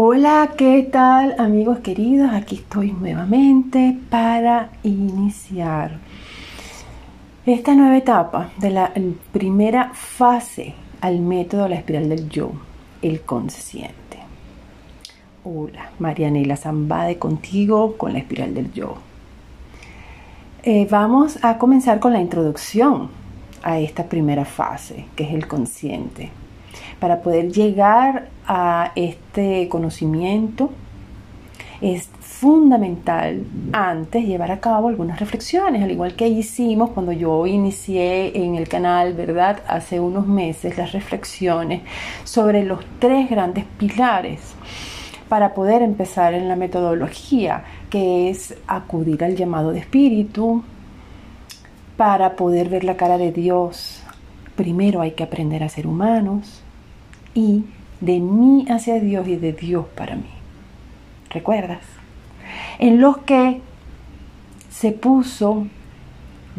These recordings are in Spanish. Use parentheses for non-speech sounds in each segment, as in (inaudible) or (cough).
Hola, ¿qué tal amigos queridos? Aquí estoy nuevamente para iniciar esta nueva etapa de la primera fase al método de la espiral del yo, el consciente. Hola, Marianela Zambade contigo con la espiral del yo. Eh, vamos a comenzar con la introducción a esta primera fase, que es el consciente. Para poder llegar a este conocimiento es fundamental antes llevar a cabo algunas reflexiones, al igual que hicimos cuando yo inicié en el canal, ¿verdad? Hace unos meses las reflexiones sobre los tres grandes pilares para poder empezar en la metodología, que es acudir al llamado de espíritu, para poder ver la cara de Dios. Primero hay que aprender a ser humanos, y de mí hacia Dios y de Dios para mí. ¿Recuerdas? En los que se puso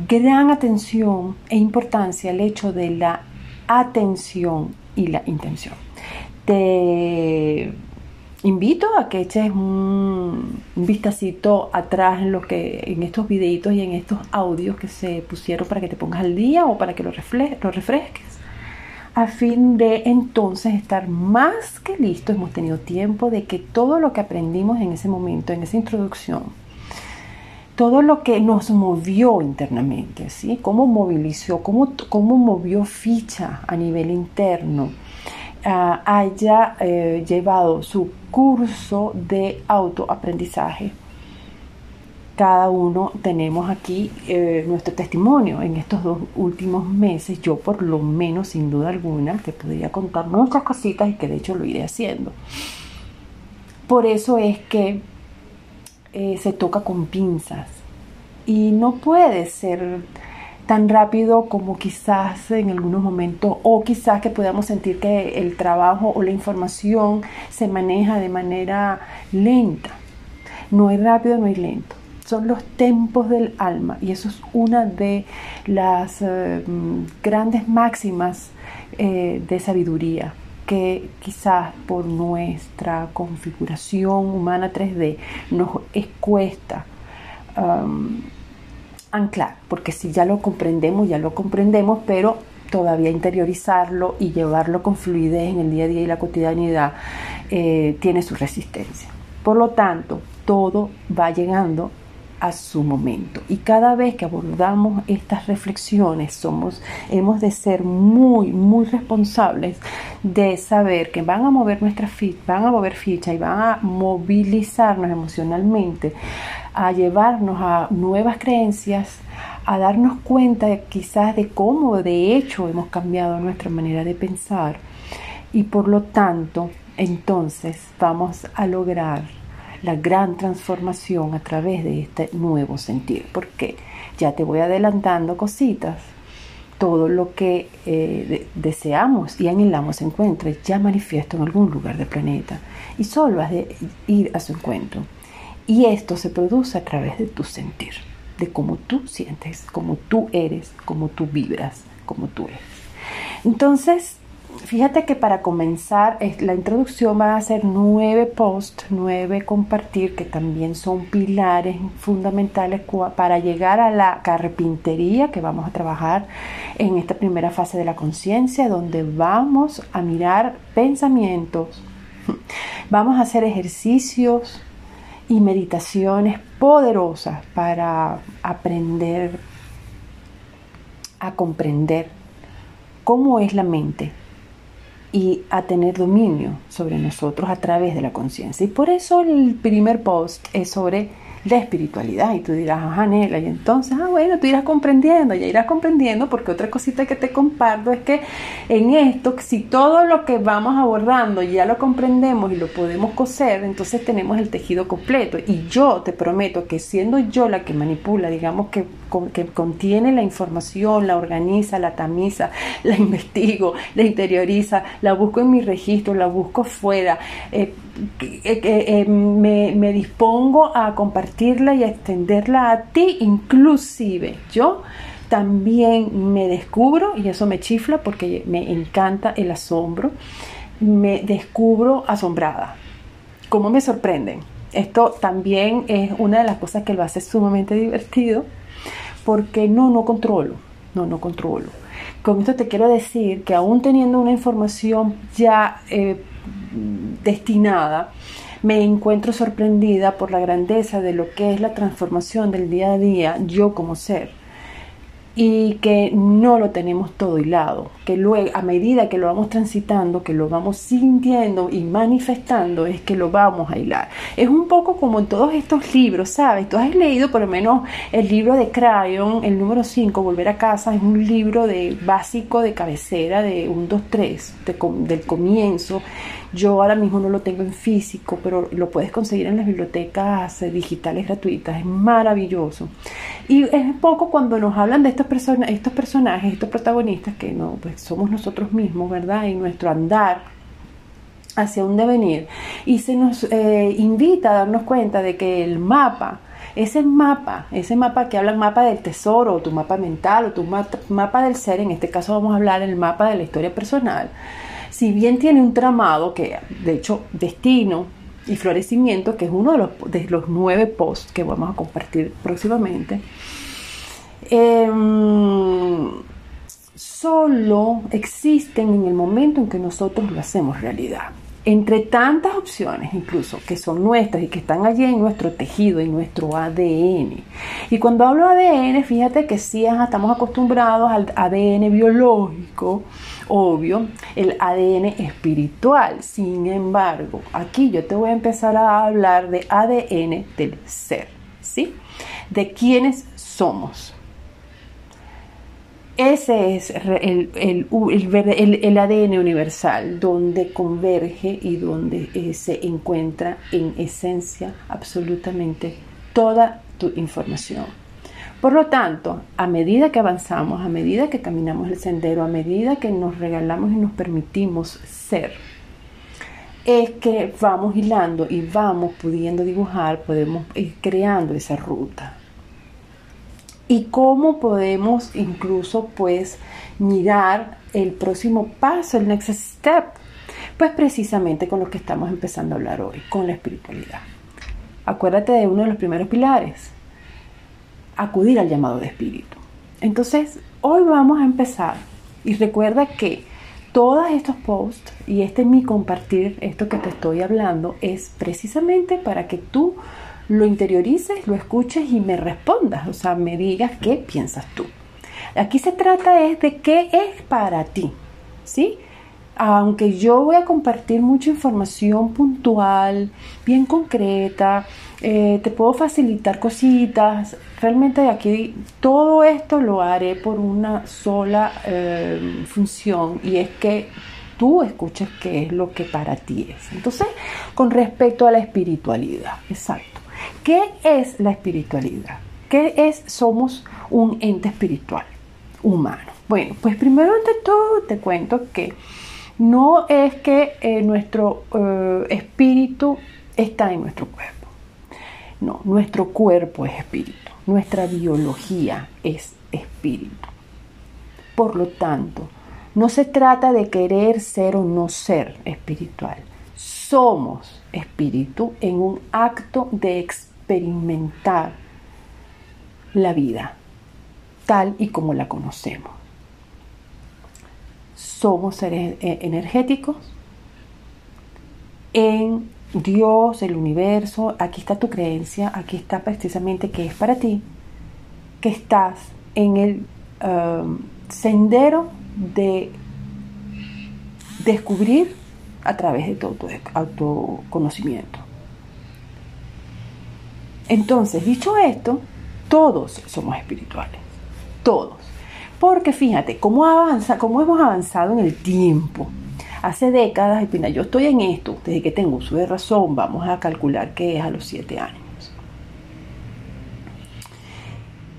gran atención e importancia al hecho de la atención y la intención. Te invito a que eches un, vistacito atrás en, lo que, en estos videitos y en estos audios que se pusieron para que te pongas al día o para que lo, lo refresques a fin de entonces estar más que listos. Hemos tenido tiempo de que todo lo que aprendimos en ese momento, en esa introducción, todo lo que nos movió internamente, ¿sí? cómo movilizó, cómo, cómo movió ficha a nivel interno, ah, haya eh, llevado su curso de autoaprendizaje cada uno tenemos aquí eh, nuestro testimonio en estos dos últimos meses. Yo por lo menos, sin duda alguna, te podría contar muchas cositas y que de hecho lo iré haciendo. Por eso es que eh, se toca con pinzas y no puede ser tan rápido como quizás en algunos momentos o quizás que podamos sentir que el trabajo o la información se maneja de manera lenta. No hay rápido, no hay lento son los tempos del alma y eso es una de las eh, grandes máximas eh, de sabiduría que quizás por nuestra configuración humana 3D nos cuesta um, anclar, porque si ya lo comprendemos, ya lo comprendemos, pero todavía interiorizarlo y llevarlo con fluidez en el día a día y la cotidianidad eh, tiene su resistencia. Por lo tanto, todo va llegando a su momento. Y cada vez que abordamos estas reflexiones, somos, hemos de ser muy, muy responsables de saber que van a mover nuestra ficha, van a mover ficha y van a movilizarnos emocionalmente, a llevarnos a nuevas creencias, a darnos cuenta quizás de cómo de hecho hemos cambiado nuestra manera de pensar y por lo tanto entonces vamos a lograr la gran transformación a través de este nuevo sentir. Porque ya te voy adelantando cositas. Todo lo que eh, deseamos y anhelamos se encuentra ya manifiesto en algún lugar del planeta. Y solo has de ir a su encuentro. Y esto se produce a través de tu sentir, de cómo tú sientes, cómo tú eres, cómo tú vibras, cómo tú eres. Entonces, Fíjate que para comenzar la introducción va a ser nueve posts, nueve compartir, que también son pilares fundamentales para llegar a la carpintería que vamos a trabajar en esta primera fase de la conciencia, donde vamos a mirar pensamientos, vamos a hacer ejercicios y meditaciones poderosas para aprender a comprender cómo es la mente y a tener dominio sobre nosotros a través de la conciencia. Y por eso el primer post es sobre la espiritualidad. Y tú dirás, ajá, Nela, y entonces, ah, bueno, tú irás comprendiendo, ya irás comprendiendo, porque otra cosita que te comparto es que en esto, si todo lo que vamos abordando ya lo comprendemos y lo podemos coser, entonces tenemos el tejido completo. Y yo te prometo que siendo yo la que manipula, digamos que, que contiene la información, la organiza, la tamiza, la (laughs) investigo, la interioriza, la busco en mi registro, la busco fuera. Eh, eh, me, me, dispongo a y extenderla a ti, inclusive yo también me descubro, y eso me chifla porque me encanta el asombro, me descubro asombrada. cómo me sorprenden. Esto también es una de las cosas que lo hace sumamente divertido porque no, no controlo, no, no controlo. Con esto te quiero decir que aún teniendo una información ya eh, destinada, me encuentro sorprendida por la grandeza de lo que es la transformación del día a día yo como ser y que no lo tenemos todo hilado, que luego a medida que lo vamos transitando, que lo vamos sintiendo y manifestando, es que lo vamos a hilar. Es un poco como en todos estos libros, ¿sabes? Tú has leído por lo menos el libro de Crayon, el número 5, Volver a casa, es un libro de básico de cabecera de 1, 2, 3, del comienzo yo ahora mismo no lo tengo en físico, pero lo puedes conseguir en las bibliotecas digitales gratuitas. Es maravilloso. Y es poco cuando nos hablan de estos, estos personajes, estos protagonistas, que no, pues somos nosotros mismos, ¿verdad? Y nuestro andar hacia un devenir. Y se nos eh, invita a darnos cuenta de que el mapa, ese mapa, ese mapa que habla mapa del tesoro, o tu mapa mental, o tu mapa del ser, en este caso vamos a hablar del mapa de la historia personal, si bien tiene un tramado que, de hecho, destino y florecimiento, que es uno de los, de los nueve posts que vamos a compartir próximamente, em, solo existen en el momento en que nosotros lo hacemos realidad. Entre tantas opciones, incluso que son nuestras y que están allí en nuestro tejido, en nuestro ADN. Y cuando hablo ADN, fíjate que sí estamos acostumbrados al ADN biológico, obvio, el ADN espiritual. Sin embargo, aquí yo te voy a empezar a hablar de ADN del ser, ¿sí? De quiénes somos. Ese es el, el, ADN universal, donde converge y donde eh, se encuentra en esencia absolutamente toda tu información. Por lo tanto, a medida que avanzamos, a medida que caminamos el sendero, a medida que nos regalamos y nos permitimos ser, es que vamos hilando y vamos pudiendo dibujar, podemos ir creando esa ruta. Y cómo podemos incluso pues mirar el próximo paso, el next step, pues precisamente con lo que estamos empezando a hablar hoy, con la espiritualidad. Acuérdate de uno de los primeros pilares, acudir al llamado de espíritu. Entonces, hoy vamos a empezar y recuerda que todos estos posts y este mi compartir, esto que te estoy hablando, es precisamente para que tú lo interiorices, lo escuches y me respondas, o sea, me digas qué piensas tú. Aquí se trata es de qué es para ti, ¿sí? Aunque yo voy a compartir mucha información puntual, bien concreta, eh, te puedo facilitar cositas. Realmente aquí todo esto lo haré por una sola eh, función y es que tú escuches qué es lo que para ti es. Entonces, con respecto a la espiritualidad, exacto. ¿Qué es la espiritualidad? ¿Qué es? Somos un ente espiritual humano. Bueno, pues primero ante todo te cuento que no es que eh, nuestro espíritu está en nuestro cuerpo. No, nuestro cuerpo es espíritu, nuestra biología es espíritu. Por lo tanto, no se trata de querer ser o no ser espiritual. Somos espíritu en un acto de experimentar la vida tal y como la conocemos. Somos seres eh, energéticos en Dios, el universo, aquí está tu creencia, aquí está precisamente que es para ti, que estás en el um, sendero de descubrir a través de todo tu autoconocimiento. Entonces, dicho esto, todos somos espirituales, todos. Porque fíjate, cómo cómo hemos avanzado en el tiempo hace décadas, y yo estoy en esto, desde que tengo uso de razón, vamos a calcular que es a los siete años.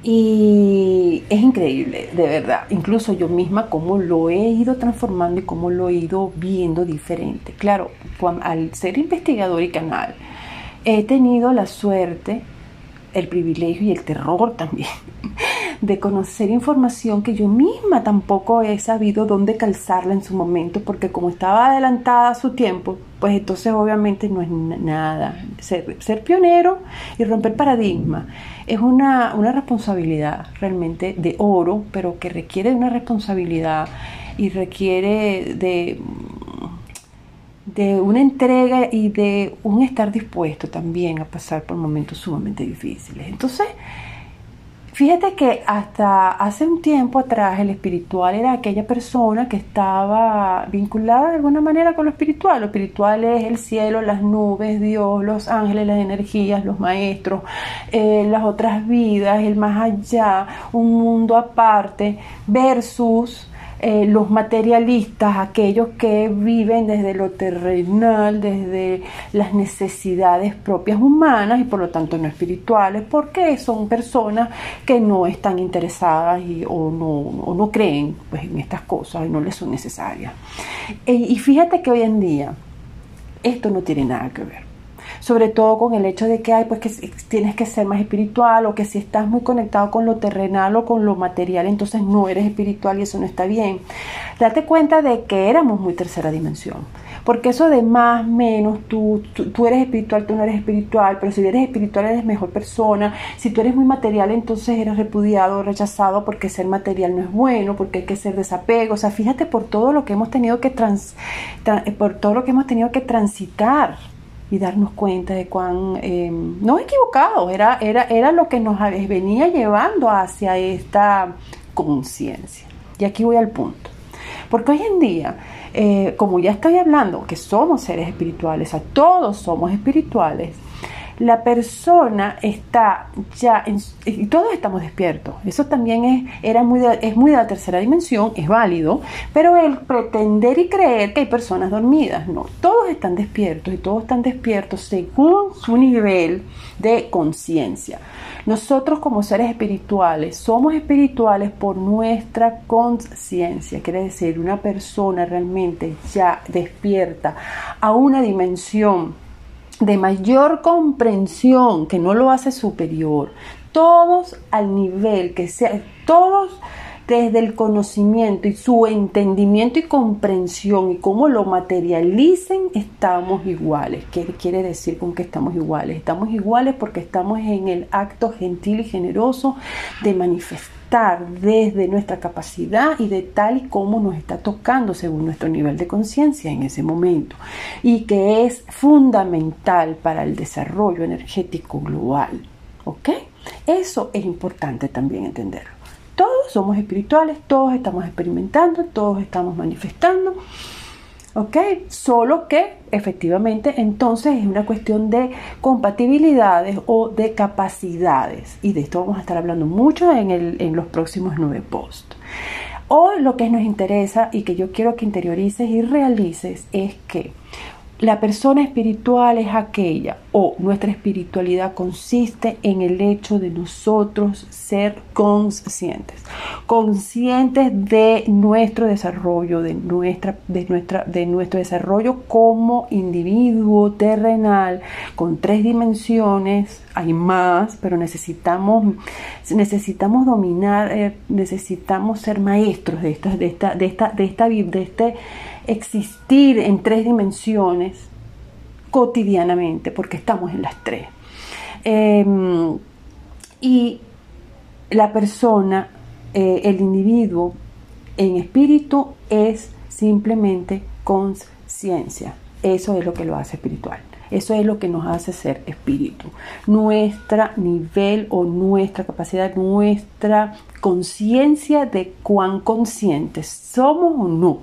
Y es increíble, de verdad, incluso yo misma cómo lo he ido transformando y cómo lo he ido viendo diferente. Claro, al ser investigador y canal, he tenido la suerte, el privilegio y el terror también (laughs) de conocer información que yo misma tampoco he sabido dónde calzarla en su momento, porque como estaba adelantada a su tiempo, pues entonces obviamente no es nada. Ser, pionero y romper paradigma es una, una responsabilidad realmente de oro, pero que requiere de una responsabilidad y requiere de de una entrega y de un estar dispuesto también a pasar por momentos sumamente difíciles. Entonces, fíjate que hasta hace un tiempo atrás el espiritual era aquella persona que estaba vinculada de alguna manera con lo espiritual. Lo espiritual es el cielo, las nubes, Dios, los ángeles, las energías, los maestros, eh, las otras vidas, el más allá, un mundo aparte, versus eh, los materialistas, aquellos que viven desde lo terrenal, desde las necesidades propias humanas y por lo tanto no espirituales, porque son personas que no están interesadas y, o, no, no creen pues, en estas cosas y no les son necesarias. Eh, y fíjate que hoy en día esto no tiene nada que ver sobre todo con el hecho de que hay pues que tienes que ser más espiritual o que si estás muy conectado con lo terrenal o con lo material, entonces no eres espiritual y eso no está bien. Date cuenta de que éramos muy tercera dimensión. Porque eso de más, menos, tú, tú, eres espiritual, tú no eres espiritual, pero si eres espiritual eres mejor persona. Si tú eres muy material, entonces eres repudiado, rechazado, porque ser material no es bueno, porque hay que ser desapego. O sea, fíjate por todo lo que hemos tenido que trans, por todo lo que hemos tenido que transitar y darnos cuenta de cuán em, no equivocados, era, era, era lo que nos venía llevando hacia esta conciencia. Y aquí voy al punto. Porque hoy en día, eh, como ya estoy hablando, que somos seres espirituales, a todos somos espirituales, la persona está ya, y todos estamos despiertos, eso también es, era muy es muy de la tercera dimensión, es válido, pero el pretender y creer que hay personas dormidas, no, todos están despiertos y todos están despiertos según su nivel de conciencia. Nosotros como seres espirituales somos espirituales por nuestra conciencia, quiere decir, una persona realmente ya despierta a una dimensión de mayor comprensión, que no lo hace superior, todos al nivel que sea, todos desde el conocimiento y su entendimiento y comprensión y cómo lo materialicen, estamos iguales. ¿Qué quiere decir con que estamos iguales? Estamos iguales porque estamos en el acto gentil y generoso de manifestar desde nuestra capacidad y de tal y como nos está tocando según nuestro nivel de conciencia en ese momento y que es fundamental para el desarrollo energético global. ¿Ok? Eso es importante también entenderlo. Todos somos espirituales, todos estamos experimentando, todos estamos manifestando ¿Ok? Solo que efectivamente entonces es una cuestión de compatibilidades o de capacidades. Y de esto vamos a estar hablando mucho en, los próximos nueve posts. Hoy lo que nos interesa y que yo quiero que interiorices y realices es que la persona espiritual es aquella o nuestra espiritualidad consiste en el hecho de nosotros ser conscientes, conscientes de nuestro desarrollo, de, nuestra, de, nuestra, de nuestro desarrollo como individuo terrenal con tres dimensiones, hay más, pero necesitamos, necesitamos dominar, eh, necesitamos ser maestros de esta, de esta, de esta, de esta, de este existir en tres dimensiones cotidianamente, porque estamos en las tres. Em, y la persona, eh, el individuo en espíritu es simplemente conciencia. Eso es lo que lo hace espiritual. Eso es lo que nos hace ser espíritu. Nuestra nivel o nuestra capacidad, nuestra conciencia de cuán conscientes somos o no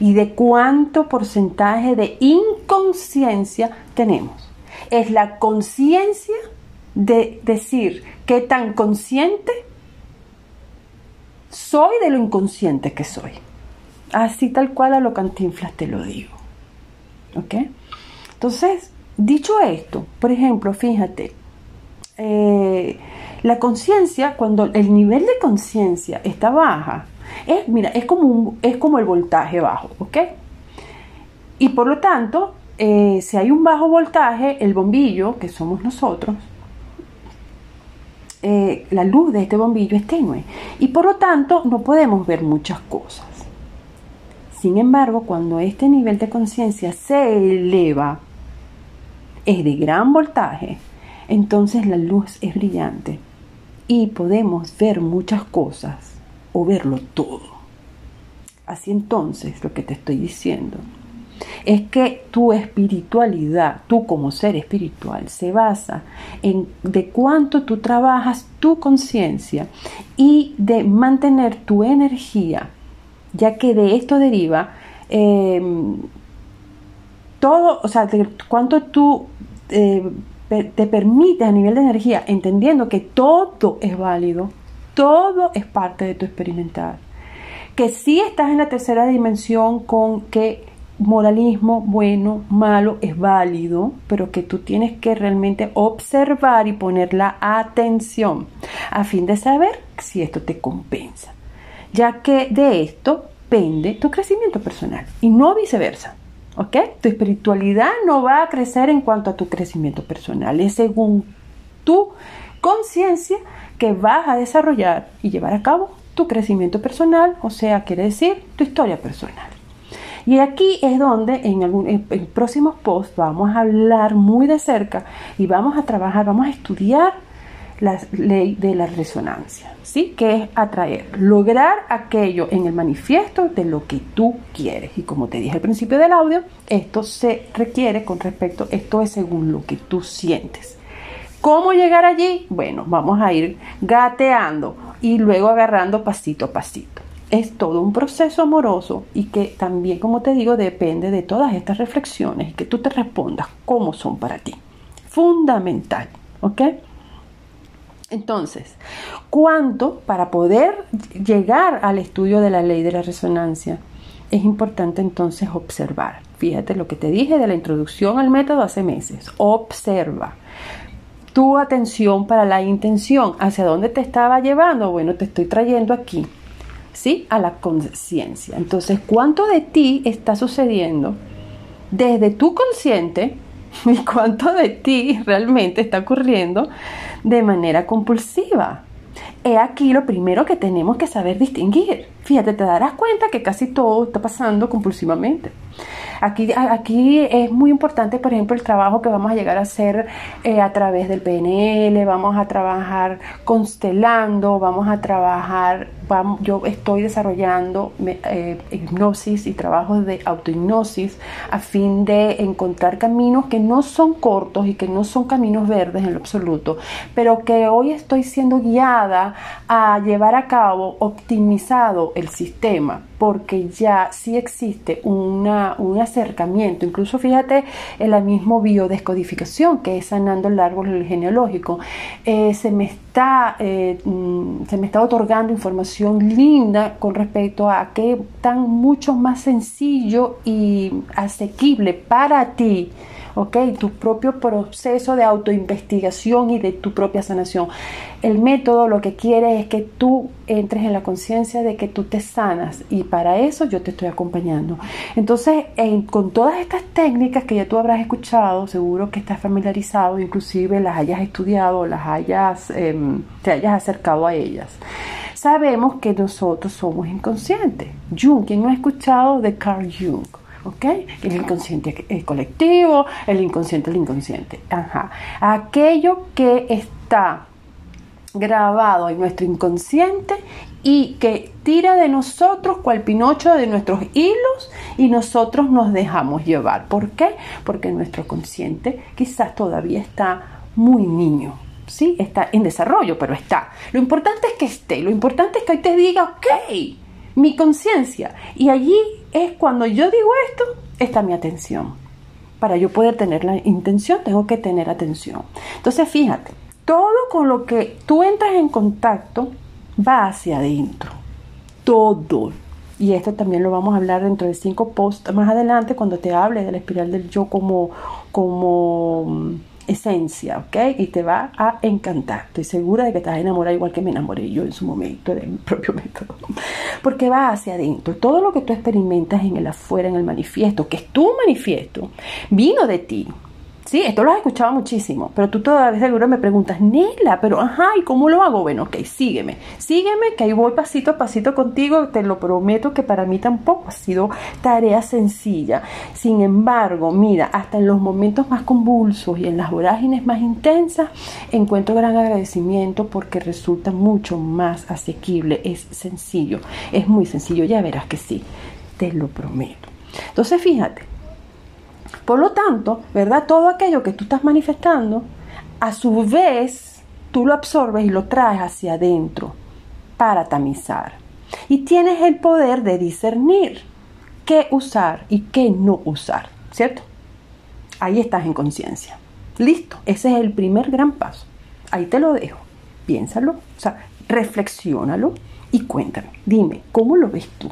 y de cuánto porcentaje de inconsciencia tenemos. Es la conciencia de decir qué tan consciente soy de lo inconsciente que soy. Así tal cual a lo cantinflas te lo digo. ¿Ok? Entonces, Dicho esto, por ejemplo, fíjate, eh, la conciencia, cuando el nivel de conciencia está baja, es, mira, es como, es como el voltaje bajo, ¿ok? Y por lo tanto, eh, si hay un bajo voltaje, el bombillo, que somos nosotros, eh, la luz de este bombillo es tenue y por lo tanto no podemos ver muchas cosas. Sin embargo, cuando este nivel de conciencia se eleva, es de gran voltaje, entonces la luz es brillante y podemos ver muchas cosas o verlo todo. Así entonces, lo que te estoy diciendo es que tu espiritualidad, tú como ser espiritual, se basa en de cuánto tú trabajas tu conciencia y de mantener tu energía, ya que de esto deriva em, todo, o sea, cuánto tú eh, te permites a nivel de energía, entendiendo que todo es válido, todo es parte de tu experimentar, que si estás en la tercera dimensión con que moralismo bueno, malo, es válido, pero que tú tienes que realmente observar y poner la atención a fin de saber si esto te compensa, ya que de esto pende tu crecimiento personal y no viceversa. ¿Ok? Tu espiritualidad no va a crecer en cuanto a tu crecimiento personal, es según tu conciencia que vas a desarrollar y llevar a cabo tu crecimiento personal, o sea, quiere decir tu historia personal. Y aquí es donde en, algún, en, próximos posts vamos a hablar muy de cerca y vamos a trabajar, vamos a estudiar la ley de la resonancia, ¿sí? Que es atraer, lograr aquello en el manifiesto de lo que tú quieres. Y como te dije al principio del audio, esto se requiere con respecto, esto es según lo que tú sientes. ¿Cómo llegar allí? Bueno, vamos a ir gateando y luego agarrando pasito a pasito es todo un proceso amoroso y que también, como te digo, depende de todas estas reflexiones y que tú te respondas cómo son para ti. Fundamental, ¿ok? Entonces, ¿cuánto para poder llegar al estudio de la ley de la resonancia? Es importante entonces observar. Fíjate lo que te dije de la introducción al método hace meses. Observa tu atención para la intención. ¿Hacia dónde te estaba llevando? Bueno, te estoy trayendo aquí ¿sí? A la conciencia. Entonces, ¿cuánto de ti está sucediendo desde tu consciente (laughs) y cuánto de ti realmente está ocurriendo de manera compulsiva? He aquí lo primero que tenemos que saber distinguir. Fíjate, te darás cuenta que casi todo está pasando compulsivamente. Aquí, aquí es muy importante, por ejemplo, el trabajo que vamos a llegar a hacer eh, a través del PNL, vamos a trabajar constelando, vamos a trabajar, yo estoy desarrollando eh, hipnosis y trabajos de autohipnosis a fin de encontrar caminos que no son cortos y que no son caminos verdes en lo absoluto, pero que hoy estoy siendo guiada a llevar a cabo optimizado el sistema porque ya sí existe una, un acercamiento, incluso fíjate en la misma biodescodificación que es sanando el árbol genealógico, eh, se, me está, eh, mm, se me está otorgando información linda con respecto a qué tan mucho más sencillo y asequible para ti ¿ok? Tu propio proceso de autoinvestigación y de tu propia sanación. El método lo que quiere es que tú entres en la conciencia de que tú te sanas y para eso yo te estoy acompañando. Entonces, con todas estas técnicas que ya tú habrás escuchado, seguro que estás familiarizado, inclusive las hayas estudiado, las hayas, em, te hayas acercado a ellas sabemos que nosotros somos inconscientes. Jung, quien no ha escuchado de Carl Jung? ¿Ok? El inconsciente colectivo, el inconsciente, el inconsciente. Ajá. Aquello que está grabado en nuestro inconsciente y que tira de nosotros cual pinocho de nuestros hilos y nosotros nos dejamos llevar. ¿Por qué? Porque nuestro consciente quizás todavía está muy niño. Sí, está en desarrollo, pero está. Lo importante es que esté, lo importante es que hoy te diga, ok, mi conciencia. Y allí es cuando yo digo esto, está mi atención. Para yo poder tener la intención, tengo que tener atención. Entonces, fíjate, todo con lo que tú entras en contacto va hacia adentro. Todo. Y esto también lo vamos a hablar dentro de cinco posts más adelante cuando te hable de la espiral del yo como, como esencia, ¿ok? Y te va a encantar. Estoy segura de que te vas a enamorar igual que me enamoré yo en su momento de mi propio (laughs) método. Porque va hacia adentro. Todo lo que tú experimentas en el afuera, en el manifiesto, que es tu manifiesto, vino de ti. Sí, esto lo has escuchado muchísimo, pero tú todavía seguro me preguntas, Nela, pero ajá, ¿y cómo lo hago? Bueno, ok, sígueme, sígueme, que ahí voy pasito a pasito contigo, te lo prometo que para mí tampoco ha sido tarea sencilla. Sin embargo, mira, hasta en los momentos más convulsos y en las vorágines más intensas, encuentro gran agradecimiento porque resulta mucho más asequible, es sencillo, es muy sencillo, ya verás que sí, te lo prometo. Entonces, fíjate, por lo tanto, ¿verdad? Todo aquello que tú estás manifestando, a su vez, tú lo absorbes y lo traes hacia adentro para tamizar. Y tienes el poder de discernir qué usar y qué no usar, ¿cierto? Ahí estás en conciencia. Listo, ese es el primer gran paso. Ahí te lo dejo. Piénsalo, o sea, reflexiónalo y cuéntame. Dime, ¿cómo lo ves tú?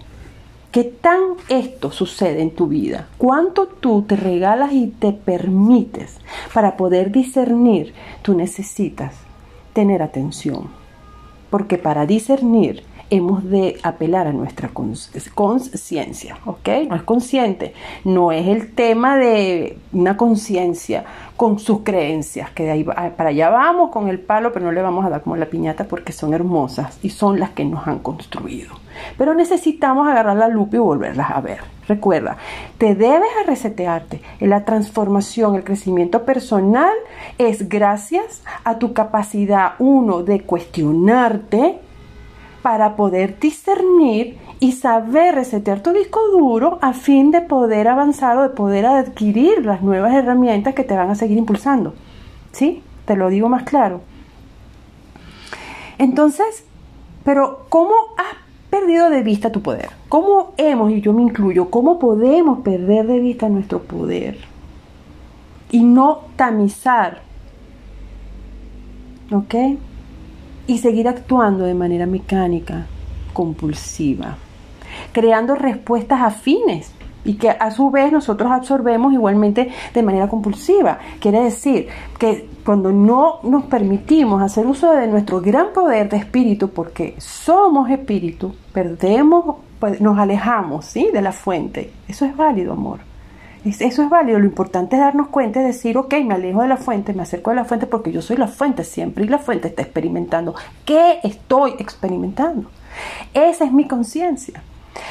¿Qué tan esto sucede en tu vida? ¿Cuánto tú te regalas y te permites para poder discernir? Tú necesitas tener atención. Porque para discernir hemos de apelar a nuestra conciencia, ¿ok? No es consciente, no es el tema de una conciencia con sus creencias, que de ahí para allá vamos con el palo, pero no le vamos a dar como la piñata porque son hermosas y son las que nos han construido. Pero necesitamos agarrar la lupa y volverlas a ver. Recuerda, te debes a resetearte. La transformación, el crecimiento personal es gracias a tu capacidad, uno, de cuestionarte, para poder discernir y saber resetear tu disco duro a fin de poder avanzar o de poder adquirir las nuevas herramientas que te van a seguir impulsando. ¿Sí? Te lo digo más claro. Entonces, pero ¿cómo has perdido de vista tu poder? ¿Cómo hemos, y yo me incluyo, cómo podemos perder de vista nuestro poder? Y no tamizar. ¿Ok? Y seguir actuando de manera mecánica, compulsiva, creando respuestas afines y que a su vez nosotros absorbemos igualmente de manera compulsiva. Quiere decir que cuando no nos permitimos hacer uso de nuestro gran poder de espíritu, porque somos espíritu, perdemos, pues, nos alejamos ¿sí? de la fuente. Eso es válido, amor. Eso es válido. Lo importante es darnos cuenta y decir, ok, me alejo de la fuente, me acerco a la fuente porque yo soy la fuente siempre y la fuente está experimentando. ¿Qué estoy experimentando? Esa es mi conciencia.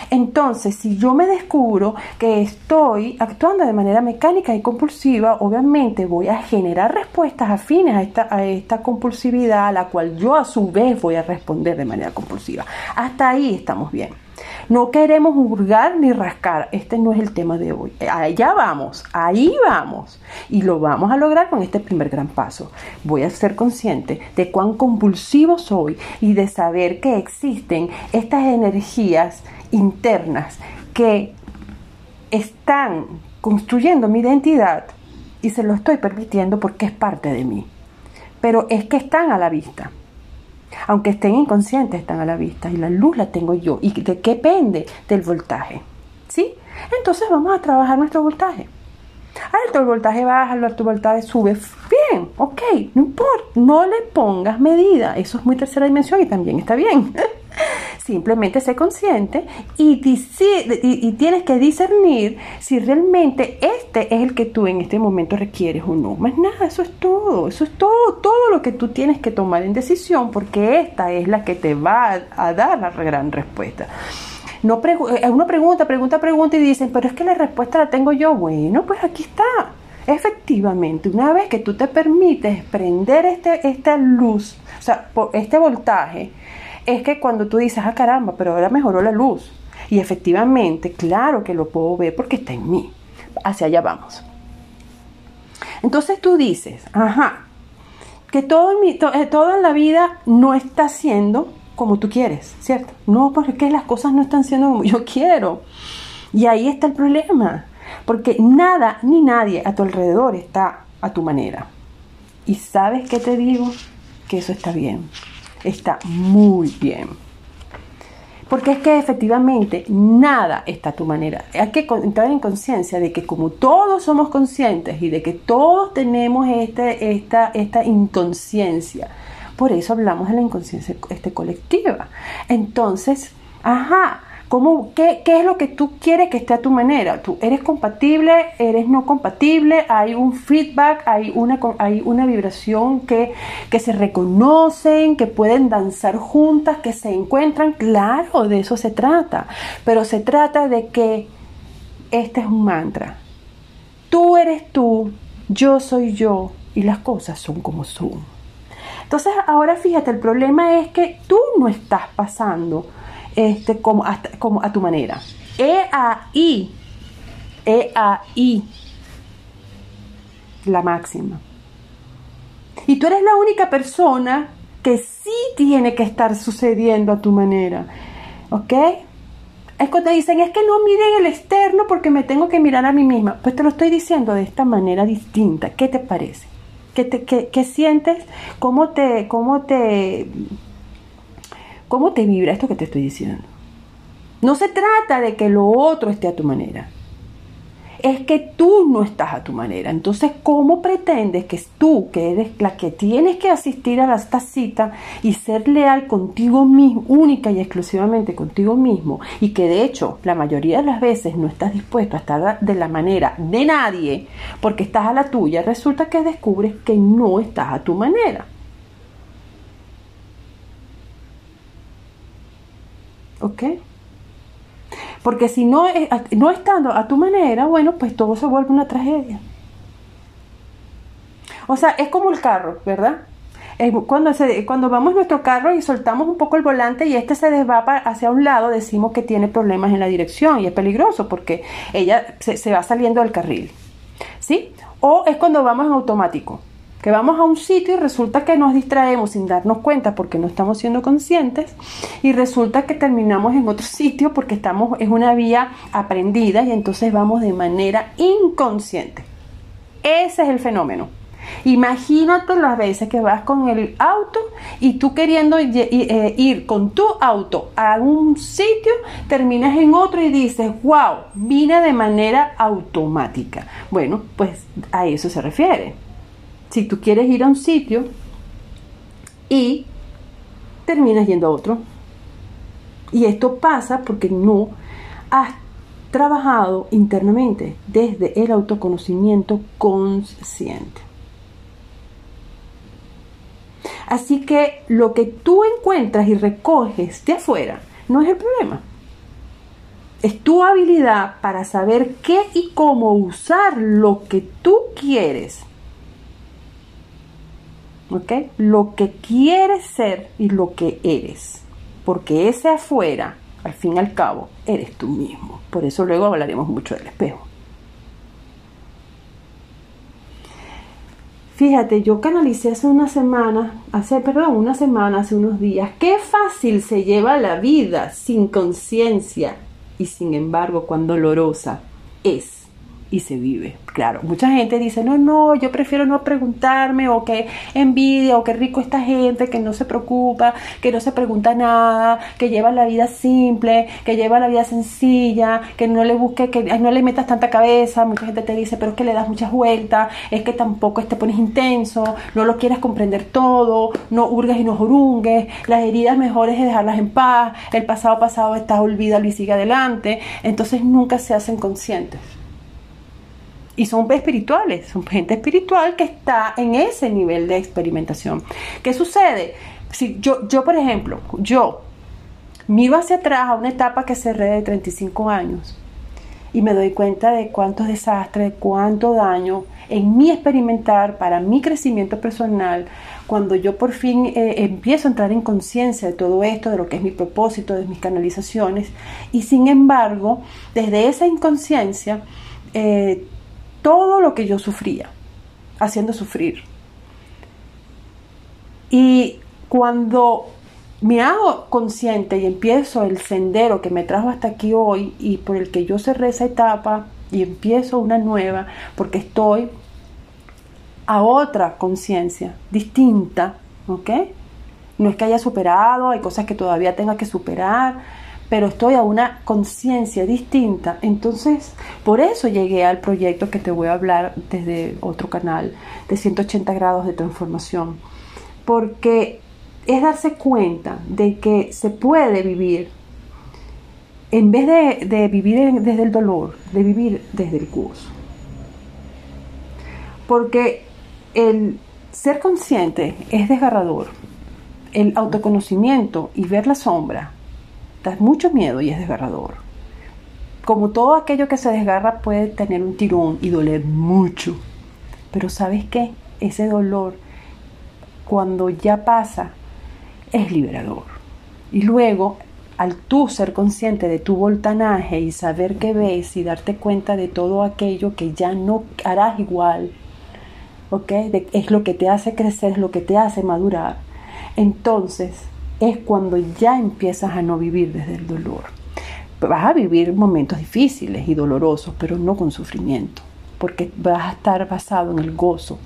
Entonces, si yo me descubro que estoy actuando de manera mecánica y compulsiva, obviamente voy a generar respuestas afines a esta, a esta compulsividad, a la cual yo a su vez voy a responder de manera compulsiva. Hasta ahí estamos bien. No queremos hurgar ni rascar. Este no es el tema de hoy. Allá vamos, ahí vamos. Y lo vamos a lograr con este primer gran paso. Voy a ser consciente de cuán compulsivo soy y de saber que existen estas energías internas que están construyendo mi identidad y se lo estoy permitiendo porque es parte de mí. Pero es que están a la vista aunque estén inconscientes, están a la vista y la luz la tengo yo. ¿Y de qué depende? Del voltaje. ¿Sí? Entonces vamos a trabajar nuestro voltaje. Alto el voltaje baja, alto voltaje sube. Bien, ok, no importa, no le pongas medida. Eso es muy tercera dimensión y también está bien. (laughs) Simplemente sé consciente y, y, tienes que discernir si realmente este es el que tú en este momento requieres o no. Más nada, eso es todo. Eso es todo, todo lo que tú tienes que tomar en decisión porque esta es la que te va a, dar la gran respuesta. No eh, uno pregunta, pregunta, pregunta y dicen, pero es que la respuesta la tengo yo. Bueno, pues aquí está. Efectivamente, una vez que tú te permites prender este, esta luz, o sea, este voltaje, es que cuando tú dices, ah caramba, pero ahora mejoró la luz. Y efectivamente, claro que lo puedo ver porque está en mí. Hacia allá vamos. Entonces tú dices, ajá, que todo en, mi, eh, todo en la vida no está siendo como tú quieres, ¿cierto? No, porque las cosas no están siendo como yo quiero. Y ahí está el problema, porque nada ni nadie a tu alrededor está a tu manera. ¿Y sabes qué te digo? Que eso está bien está muy bien. Porque es que efectivamente nada está a tu manera. Hay que entrar en conciencia de que como todos somos conscientes y de que todos tenemos este, esta, esta inconsciencia, por eso hablamos de la inconsciencia este, colectiva. Entonces, ajá, ¿Cómo, qué, qué, es lo que tú quieres que esté a tu manera? ¿Tú eres compatible? ¿Eres no compatible? ¿Hay un feedback? ¿Hay una, hay una vibración que, que se reconocen? ¿Que pueden danzar juntas? ¿Que se encuentran? Claro, de eso se trata. Pero se trata de que este es un mantra. Tú eres tú, yo soy yo y las cosas son como son. Entonces ahora fíjate, el problema es que tú no estás pasando este, como, como a tu manera. E a I, E a I, la máxima. Y tú eres la única persona que sí tiene que estar sucediendo a tu manera. ¿Ok? Es cuando te dicen, es que no miren el externo porque me tengo que mirar a mí misma. Pues te lo estoy diciendo de esta manera distinta. ¿Qué te parece? ¿Qué, te, sientes? ¿Cómo te, cómo, te, ¿Cómo te vibra esto que te estoy diciendo? No se trata de que lo otro esté a tu manera es que tú no estás a tu manera. Entonces, ¿cómo pretendes que tú, que eres la que tienes que asistir a esta cita y ser leal contigo mismo, única y exclusivamente contigo mismo, y que de hecho la mayoría de las veces no estás dispuesto a estar de la manera de nadie porque estás a la tuya, resulta que descubres que no estás a tu manera. ¿Ok? Porque si no, no estando a tu manera, bueno, pues todo se vuelve una tragedia. O sea, es como el carro, ¿verdad? Cuando, se, cuando vamos nuestro carro y soltamos un poco el volante y este se desvapa hacia un lado, decimos que tiene problemas en la dirección y es peligroso porque ella se, se va saliendo del carril. ¿Sí? O es cuando vamos en automático que vamos a un sitio y resulta que nos distraemos sin darnos cuenta porque no estamos siendo conscientes y resulta que terminamos en otro sitio porque estamos en una vía aprendida y entonces vamos de manera inconsciente. Ese es el fenómeno. Imagínate las veces que vas con el auto y tú queriendo eh, ir con tu auto a un sitio, terminas en otro y dices, wow, vine de manera automática. Bueno, pues a eso se refiere si tú quieres ir a un sitio y terminas yendo a otro. Y esto pasa porque no has trabajado internamente desde el autoconocimiento consciente. Así que lo que tú encuentras y recoges de afuera no es el problema. Es tu habilidad para saber qué y cómo usar lo que tú quieres lo que quieres ser y lo que eres. Porque ese afuera, al fin y al cabo, eres tú mismo. Por eso luego hablaremos mucho del espejo. Fíjate, yo canalicé hace una semana, hace, perdón, una semana, hace unos días, qué fácil se lleva la vida sin conciencia y sin embargo cuán dolorosa es y se vive. Claro, mucha gente dice, no, no, yo prefiero no preguntarme o que envidia o que rico esta gente que no se preocupa, que no se pregunta nada, que lleva la vida simple, que lleva la vida sencilla, que no le busque, que no le metas tanta cabeza. Mucha gente te dice, pero es que le das muchas vueltas, es que tampoco te pones intenso, no lo quieres comprender todo, no hurgues y no jurungues, las heridas mejores es dejarlas en paz, el pasado pasado está olvídalo y sigue adelante. Entonces nunca se hacen conscientes y son espirituales, son gente espiritual que está en ese nivel de experimentación. ¿Qué sucede? Si yo, yo por ejemplo, yo miro hacia atrás a una etapa que cerré de 35 años y me doy cuenta de cuántos desastres, de cuánto daño en mi experimentar para mi crecimiento personal, cuando yo por fin eh, empiezo a entrar en conciencia de todo esto, de lo que es mi propósito, de mis canalizaciones, y sin embargo, desde esa inconsciencia, eh, todo lo que yo sufría, haciendo sufrir. Y cuando me hago consciente y empiezo el sendero que me trajo hasta aquí hoy y por el que yo cerré esa etapa y empiezo una nueva, porque estoy a otra conciencia distinta, ¿ok? No es que haya superado, hay cosas que todavía tenga que superar, pero estoy a una conciencia distinta. Entonces, por eso llegué al proyecto que te voy a hablar desde otro canal de 180 grados de transformación. Porque es darse cuenta de que se puede vivir en vez de, vivir desde el dolor, de vivir desde el gozo. Porque el ser consciente es desgarrador. El autoconocimiento y ver la sombra mucho miedo y es desgarrador. Como todo aquello que se desgarra puede tener un tirón y doler mucho. Pero ¿sabes qué? Ese dolor, cuando ya pasa, es liberador. Y luego, al tú ser consciente de tu voltanaje y saber qué ves y darte cuenta de todo aquello que ya no harás igual, ¿ok? es lo que te hace crecer, es lo que te hace madurar. Entonces, es cuando ya empiezas a no vivir desde el dolor. Vas a vivir momentos difíciles y dolorosos, pero no con sufrimiento, porque vas a estar basado en el gozo,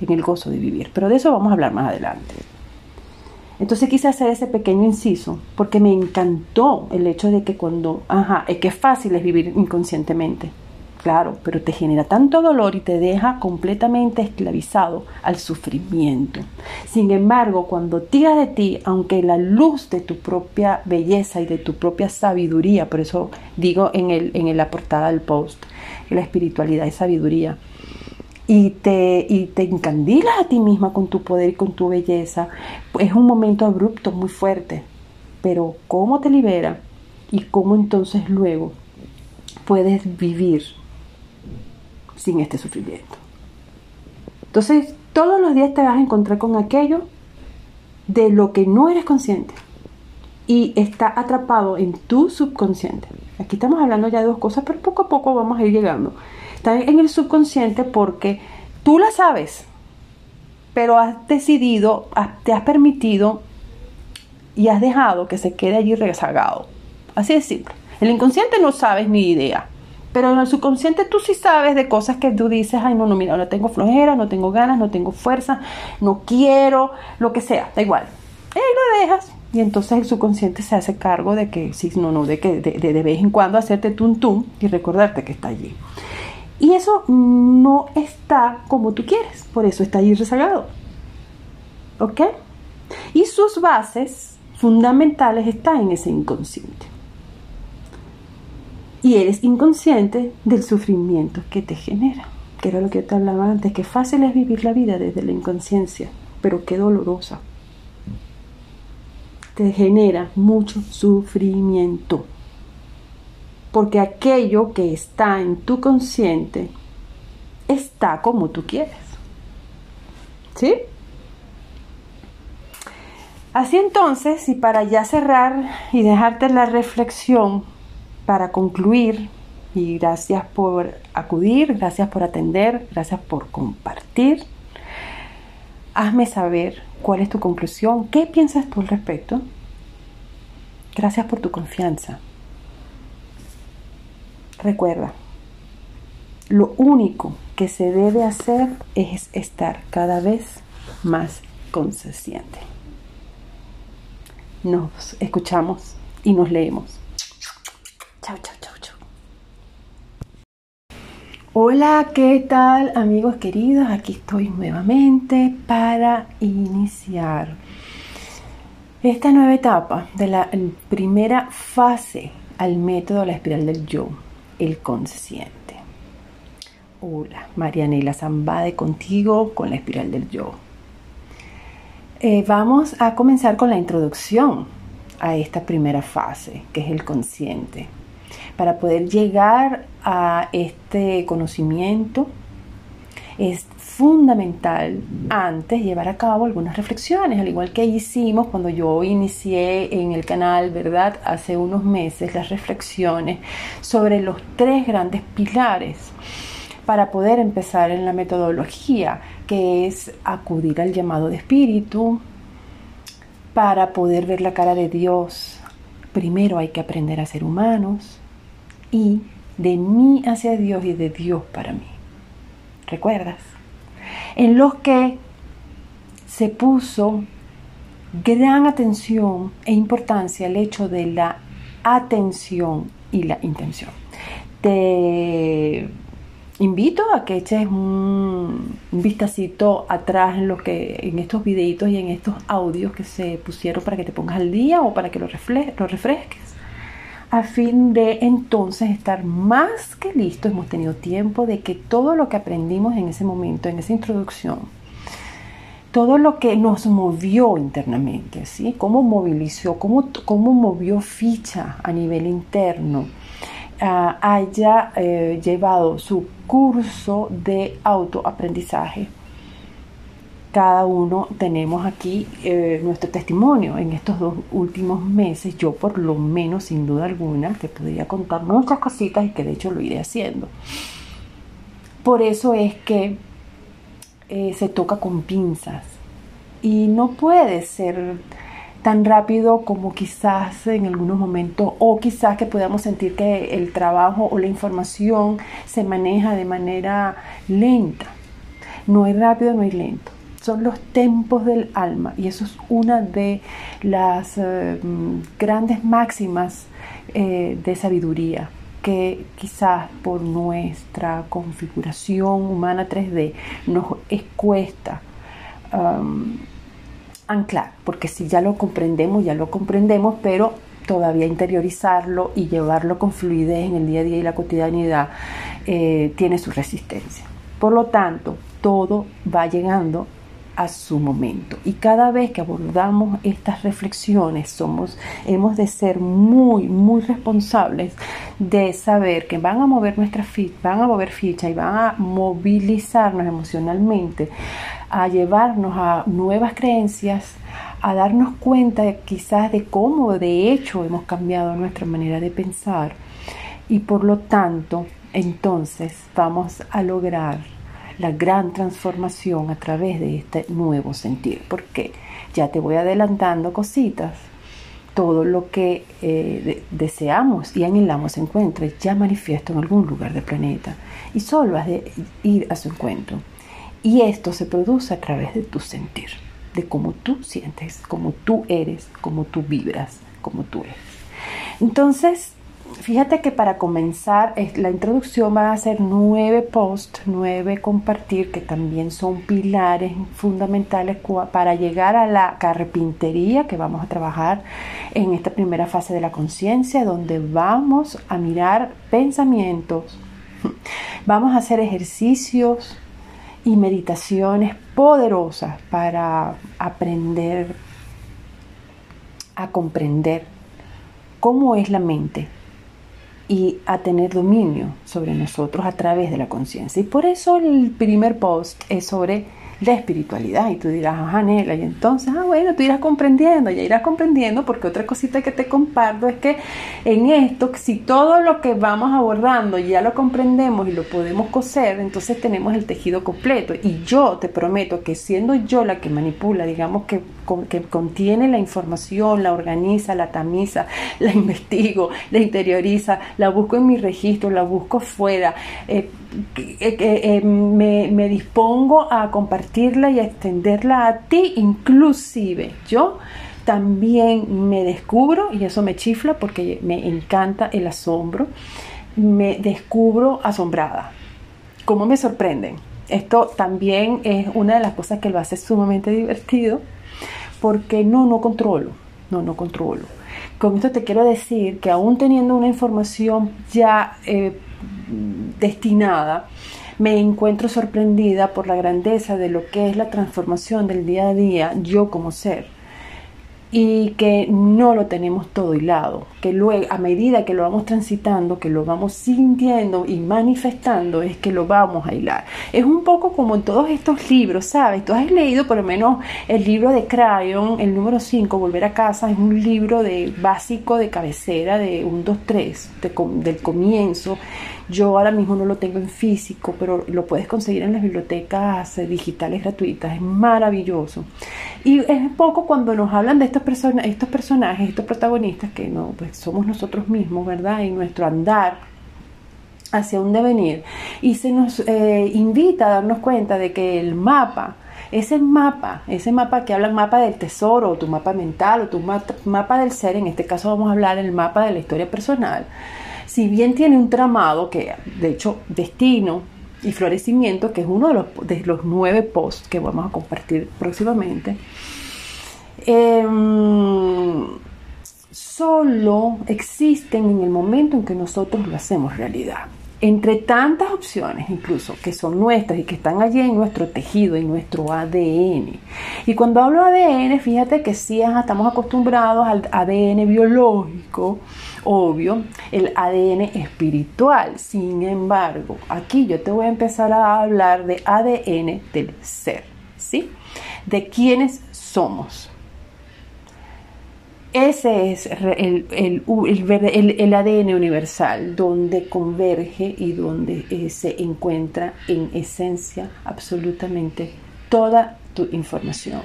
en el gozo de vivir. Pero de eso vamos a hablar más adelante. Entonces quise hacer ese pequeño inciso porque me encantó el hecho de que cuando, ajá, es que es fácil es vivir inconscientemente, claro, pero te genera tanto dolor y te deja completamente esclavizado al sufrimiento. Sin embargo, cuando tiras de ti, aunque la luz de tu propia belleza y de tu propia sabiduría, por eso digo en, el, en la portada del post, la espiritualidad es sabiduría, y te, y te encandilas a ti misma con tu poder y con tu belleza, es un momento abrupto, muy fuerte, pero cómo te libera y cómo entonces luego puedes vivir sin este sufrimiento. Entonces, todos los días te vas a encontrar con aquello de lo que no eres consciente y está atrapado en tu subconsciente. Aquí estamos hablando ya de dos cosas, pero poco a poco vamos a ir llegando está en el subconsciente porque tú la sabes, pero has decidido, te has permitido y has dejado que se quede allí rezagado. Así de simple. El inconsciente no sabes ni idea. Pero en el subconsciente tú sí sabes de cosas que tú dices, ay, no, no, mira, no tengo flojera, no tengo ganas, no tengo fuerza, no quiero, lo que sea, da igual. Y ahí lo dejas. Y entonces el subconsciente se hace cargo de que, sí, no, no, de que de, de vez en cuando hacerte tum tum y recordarte que está allí. Y eso no está como tú quieres, por eso está ahí rezagado. ¿Ok? Y sus bases fundamentales están en ese inconsciente. Y eres inconsciente del sufrimiento que te genera, que era lo que te hablaba antes, que fácil es vivir la vida desde la inconsciencia, pero qué dolorosa. Te genera mucho sufrimiento porque aquello que está en tu consciente está como tú quieres. ¿Sí? Así entonces, y para ya cerrar y dejarte la reflexión para concluir, y gracias por acudir, gracias por atender, gracias por compartir, hazme saber cuál es tu conclusión, qué piensas tú al respecto. Gracias por tu confianza. Recuerda, lo único que se debe hacer es estar cada vez más consciente. Nos escuchamos y nos leemos. Chao, chao, chao, chao. Hola, ¿qué tal amigos queridos? Aquí estoy nuevamente para iniciar esta nueva etapa de la primera fase al método de la espiral del yo el consciente. Hola, Marianela Zambade contigo con la espiral del yo. Eh, vamos a comenzar con la introducción a esta primera fase, que es el consciente. Para poder llegar a este conocimiento es fundamental antes llevar a cabo algunas reflexiones, al igual que hicimos cuando yo inicié en el canal, ¿verdad? Hace unos meses las reflexiones sobre los tres grandes pilares para poder empezar en la metodología, que es acudir al llamado de espíritu, para poder ver la cara de Dios. Primero hay que aprender a ser humanos de mí hacia Dios y de Dios para mí. ¿Recuerdas? en los que se puso gran atención e importancia al hecho de la atención y la intención. Te invito a que eches un, vistacito atrás en, lo que, en estos videitos y en estos audios que se pusieron para que te pongas al día o para que lo, lo refresques a fin de entonces estar más que listos. Hemos tenido tiempo de que todo lo que aprendimos en ese momento, en esa introducción, todo lo que nos movió internamente, ¿sí? cómo movilizó, cómo, cómo movió ficha a nivel interno, ah, haya eh, llevado su curso de autoaprendizaje cada uno tenemos aquí eh, nuestro testimonio en estos dos últimos meses. Yo por lo menos, sin duda alguna, te podría contar muchas cositas y que de hecho lo iré haciendo. Por eso es que eh, se toca con pinzas y no puede ser tan rápido como quizás en algunos momentos o quizás que podamos sentir que el trabajo o la información se maneja de manera lenta. No hay rápido, no hay lento son los tempos del alma y eso es una de las eh, grandes máximas eh, de sabiduría que quizás por nuestra configuración humana 3D nos cuesta um, anclar, porque si ya lo comprendemos, ya lo comprendemos, pero todavía interiorizarlo y llevarlo con fluidez en el día a día y la cotidianidad eh, tiene su resistencia. Por lo tanto, todo va llegando a su momento. Y cada vez que abordamos estas reflexiones, somos, hemos de ser muy, muy responsables de saber que van a mover nuestra ficha, van a mover ficha y van a movilizarnos emocionalmente, a llevarnos a nuevas creencias, a darnos cuenta quizás de cómo de hecho hemos cambiado nuestra manera de pensar y por lo tanto entonces vamos a lograr la gran transformación a través de este nuevo sentir. Porque ya te voy adelantando cositas. Todo lo que eh, deseamos y anhelamos se encuentra ya manifiesto en algún lugar del planeta. Y solo has de ir a su encuentro. Y esto se produce a través de tu sentir, de cómo tú sientes, cómo tú eres, cómo tú vibras, cómo tú eres. Entonces, Fíjate que para comenzar la introducción va a ser nueve posts, nueve compartir, que también son pilares fundamentales para llegar a la carpintería que vamos a trabajar en esta primera fase de la conciencia, donde vamos a mirar pensamientos, vamos a hacer ejercicios y meditaciones poderosas para aprender a comprender cómo es la mente y a tener dominio sobre nosotros a través de la conciencia. Y por eso el primer post es sobre la espiritualidad. Y tú dirás, ajá, Nela, y entonces, ah, bueno, tú irás comprendiendo, ya irás comprendiendo, porque otra cosita que te comparto es que en esto, si todo lo que vamos abordando ya lo comprendemos y lo podemos coser, entonces tenemos el tejido completo. Y yo te prometo que siendo yo la que manipula, digamos que, que contiene la información, la organiza, la tamiza, la (laughs) investigo, la interioriza, la busco en mi registro, la busco fuera. Eh, eh, me, me, dispongo a compartirla y a extenderla a ti, inclusive yo también me descubro, y eso me chifla porque me encanta el asombro, me descubro asombrada. ¿Cómo me sorprenden? Esto también es una de las cosas que lo hace sumamente divertido, porque no, no controlo, no, no controlo. Con esto te quiero decir que aún teniendo una información ya eh, destinada, me encuentro sorprendida por la grandeza de lo que es la transformación del día a día yo como ser y que no lo tenemos todo hilado, que luego a medida que lo vamos transitando, que lo vamos sintiendo y manifestando, es que lo vamos a hilar. Es un poco como en todos estos libros, ¿sabes? Tú has leído por lo menos el libro de Crayon, el número 5, Volver a casa, es un libro de básico de cabecera de 1, 2, 3, del comienzo yo ahora mismo no lo tengo en físico, pero lo puedes conseguir en las bibliotecas digitales gratuitas. Es maravilloso. Y es poco cuando nos hablan de estos, estos personajes, estos protagonistas, que no, pues somos nosotros mismos, ¿verdad? En nuestro andar hacia un devenir. Y se nos eh, invita a darnos cuenta de que el mapa, ese mapa, ese mapa que habla mapa del tesoro, o tu mapa mental, o tu mapa del ser, en este caso vamos a hablar del mapa de la historia personal, si bien tiene un tramado que, de hecho, destino y florecimiento, que es uno de los, de los nueve posts que vamos a compartir próximamente, em, solo existen en el momento en que nosotros lo hacemos realidad. Entre tantas opciones, incluso que son nuestras y que están allí en nuestro tejido, en nuestro ADN. Y cuando hablo ADN, fíjate que sí estamos acostumbrados al ADN biológico, obvio, el ADN espiritual. Sin embargo, aquí yo te voy a empezar a hablar de ADN del ser, ¿sí? De quiénes somos. Ese es el, el, ADN universal, donde converge y donde eh, se encuentra en esencia absolutamente toda tu información.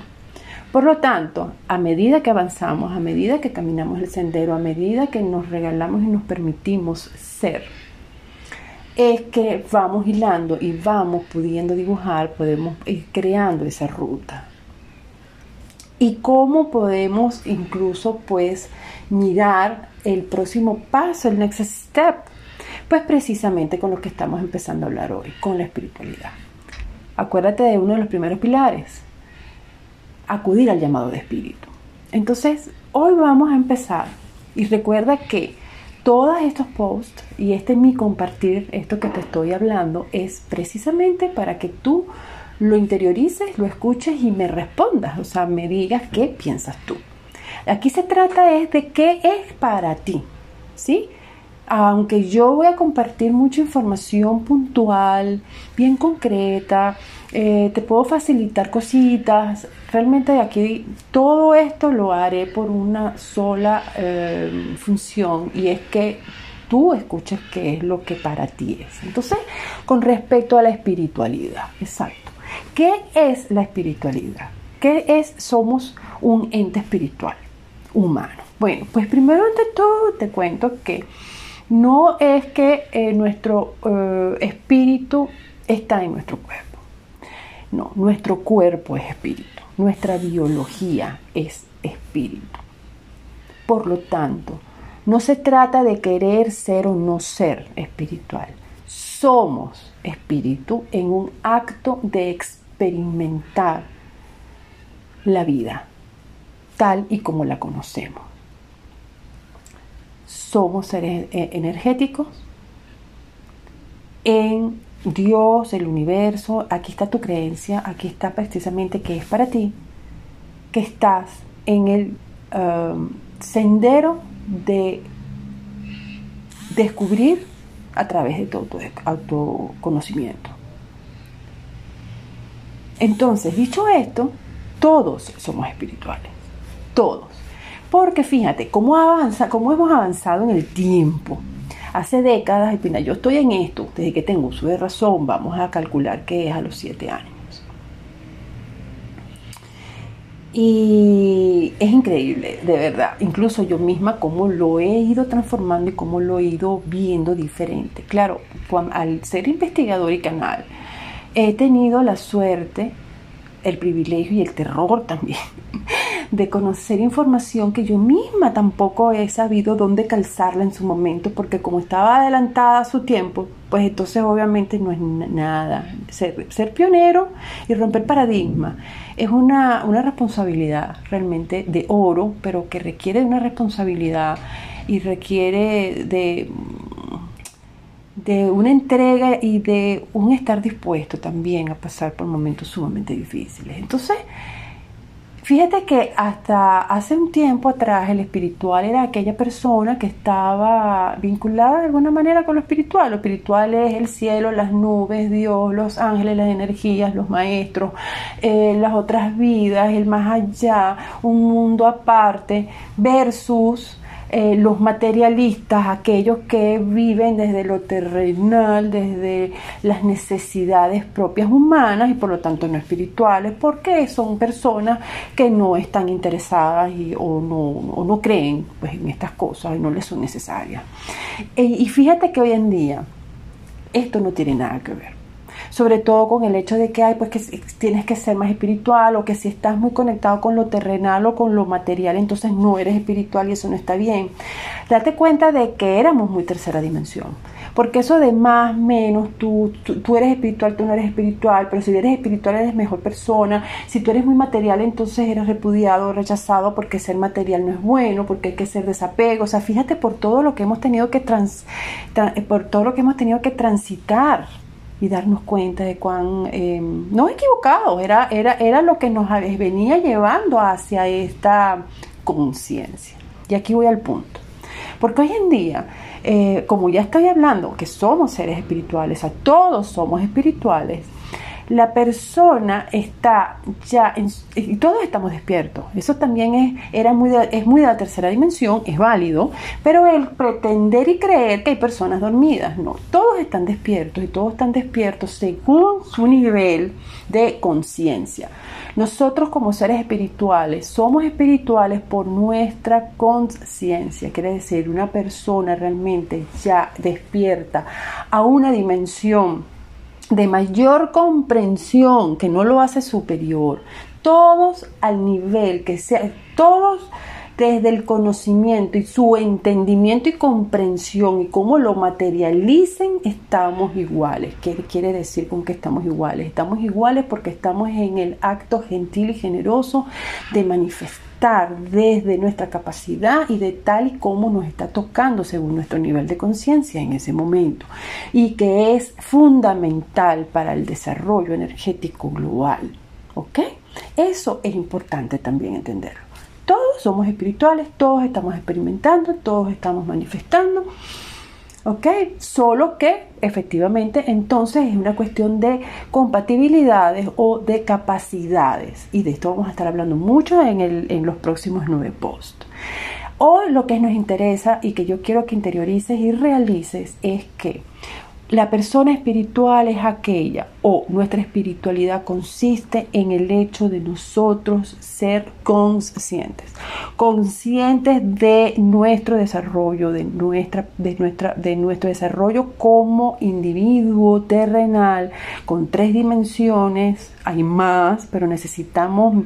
Por lo tanto, a medida que avanzamos, a medida que caminamos el sendero, a medida que nos regalamos y nos permitimos ser, es que vamos hilando y vamos pudiendo dibujar, podemos ir creando esa ruta y cómo podemos incluso pues mirar el próximo paso, el next step, pues precisamente con lo que estamos empezando a hablar hoy, con la espiritualidad. Acuérdate de uno de los primeros pilares, acudir al llamado de espíritu. Entonces, hoy vamos a empezar y recuerda que todos estos posts y este mi compartir, esto que te estoy hablando, es precisamente para que tú lo interiorices, lo escuches y me respondas, o sea, me digas qué piensas tú. Aquí se trata es de qué es para ti, ¿sí? Aunque yo voy a compartir mucha información puntual, bien concreta, eh, te puedo facilitar cositas, realmente aquí todo esto lo haré por una sola eh, función y es que tú escuches qué es lo que para ti es. Entonces, con respecto a la espiritualidad, exacto. ¿Qué es la espiritualidad? ¿Qué es? Somos un ente espiritual humano. Bueno, pues primero ante todo te cuento que no es que eh, nuestro eh, espíritu está en nuestro cuerpo. No, nuestro cuerpo es espíritu. Nuestra biología es espíritu. Por lo tanto, no se trata de querer ser o no ser espiritual. Somos espíritu en un acto de experimentar la vida tal y como la conocemos. Somos seres eh, energéticos en Dios, el universo, aquí está tu creencia, aquí está precisamente que es para ti, que estás en el um, sendero de descubrir a través de tu autoconocimiento. Entonces, dicho esto, todos somos espirituales, todos. Porque fíjate, cómo, avanza, cómo hemos avanzado en el tiempo. Hace décadas, y yo estoy en esto, desde que tengo uso de razón, vamos a calcular que es a los siete años. Y es increíble, de verdad. Incluso yo misma cómo lo he ido transformando y cómo lo he ido viendo diferente. Claro, al ser investigador y canal, he tenido la suerte, el privilegio y el terror también (laughs) de conocer información que yo misma tampoco he sabido dónde calzarla en su momento, porque como estaba adelantada a su tiempo, pues entonces obviamente no es nada. Ser, ser pionero y romper paradigma es una, una responsabilidad realmente de oro, pero que requiere de una responsabilidad y requiere de de una entrega y de un estar dispuesto también a pasar por momentos sumamente difíciles. Entonces, fíjate que hasta hace un tiempo atrás el espiritual era aquella persona que estaba vinculada de alguna manera con lo espiritual. Lo espiritual es el cielo, las nubes, Dios, los ángeles, las energías, los maestros, eh, las otras vidas, el más allá, un mundo aparte, versus eh, los materialistas, aquellos que viven desde lo terrenal, desde las necesidades propias humanas y por lo tanto no espirituales, porque son personas que no están interesadas y, o, no, no creen pues, en estas cosas y no les son necesarias. Eh, y fíjate que hoy en día esto no tiene nada que ver sobre todo con el hecho de que hay pues que tienes que ser más espiritual o que si estás muy conectado con lo terrenal o con lo material, entonces no eres espiritual y eso no está bien. Date cuenta de que éramos muy tercera dimensión. porque eso de más, menos, tú, tú, eres espiritual, tú no eres espiritual, pero si eres espiritual eres mejor persona, si tú eres muy material entonces eres repudiado, rechazado, porque ser material no es bueno, porque hay que ser desapego, o sea, fíjate por todo lo que hemos tenido que trans, por todo lo que hemos tenido que transitar y darnos cuenta de cuán em, no equivocado era, era, era lo que nos venía llevando hacia esta conciencia. Y aquí voy al punto. Porque hoy en día, eh, como ya estoy hablando, que somos seres espirituales, a todos somos espirituales, la persona está ya, y todos estamos despiertos, eso también es, era muy es muy de la tercera dimensión, es válido, pero el pretender y creer que hay personas dormidas, no, todos están despiertos y todos están despiertos según su nivel de conciencia. Nosotros como seres espirituales somos espirituales por nuestra conciencia, quiere decir una persona realmente ya despierta a una dimensión de mayor comprensión, que no lo hace superior, todos al nivel que sea, todos desde el conocimiento y su entendimiento y comprensión y cómo lo materialicen, estamos iguales. ¿Qué quiere decir con que estamos iguales? Estamos iguales porque estamos en el acto gentil y generoso de manifestar desde nuestra capacidad y de tal y como nos está tocando según nuestro nivel de conciencia en ese momento y que es fundamental para el desarrollo energético global. ¿Ok? Eso es importante también entenderlo. Todos somos espirituales, todos estamos experimentando, todos estamos manifestando. ¿Ok? Solo que efectivamente entonces es una cuestión de compatibilidades o de capacidades. Y de esto vamos a estar hablando mucho en, en los próximos nueve posts. Hoy lo que nos interesa y que yo quiero que interiorices y realices es que la persona espiritual es aquella o nuestra espiritualidad consiste en el hecho de nosotros ser conscientes, conscientes de nuestro desarrollo, de, nuestra, de, nuestra, de nuestro desarrollo como individuo terrenal con tres dimensiones, hay más, pero necesitamos,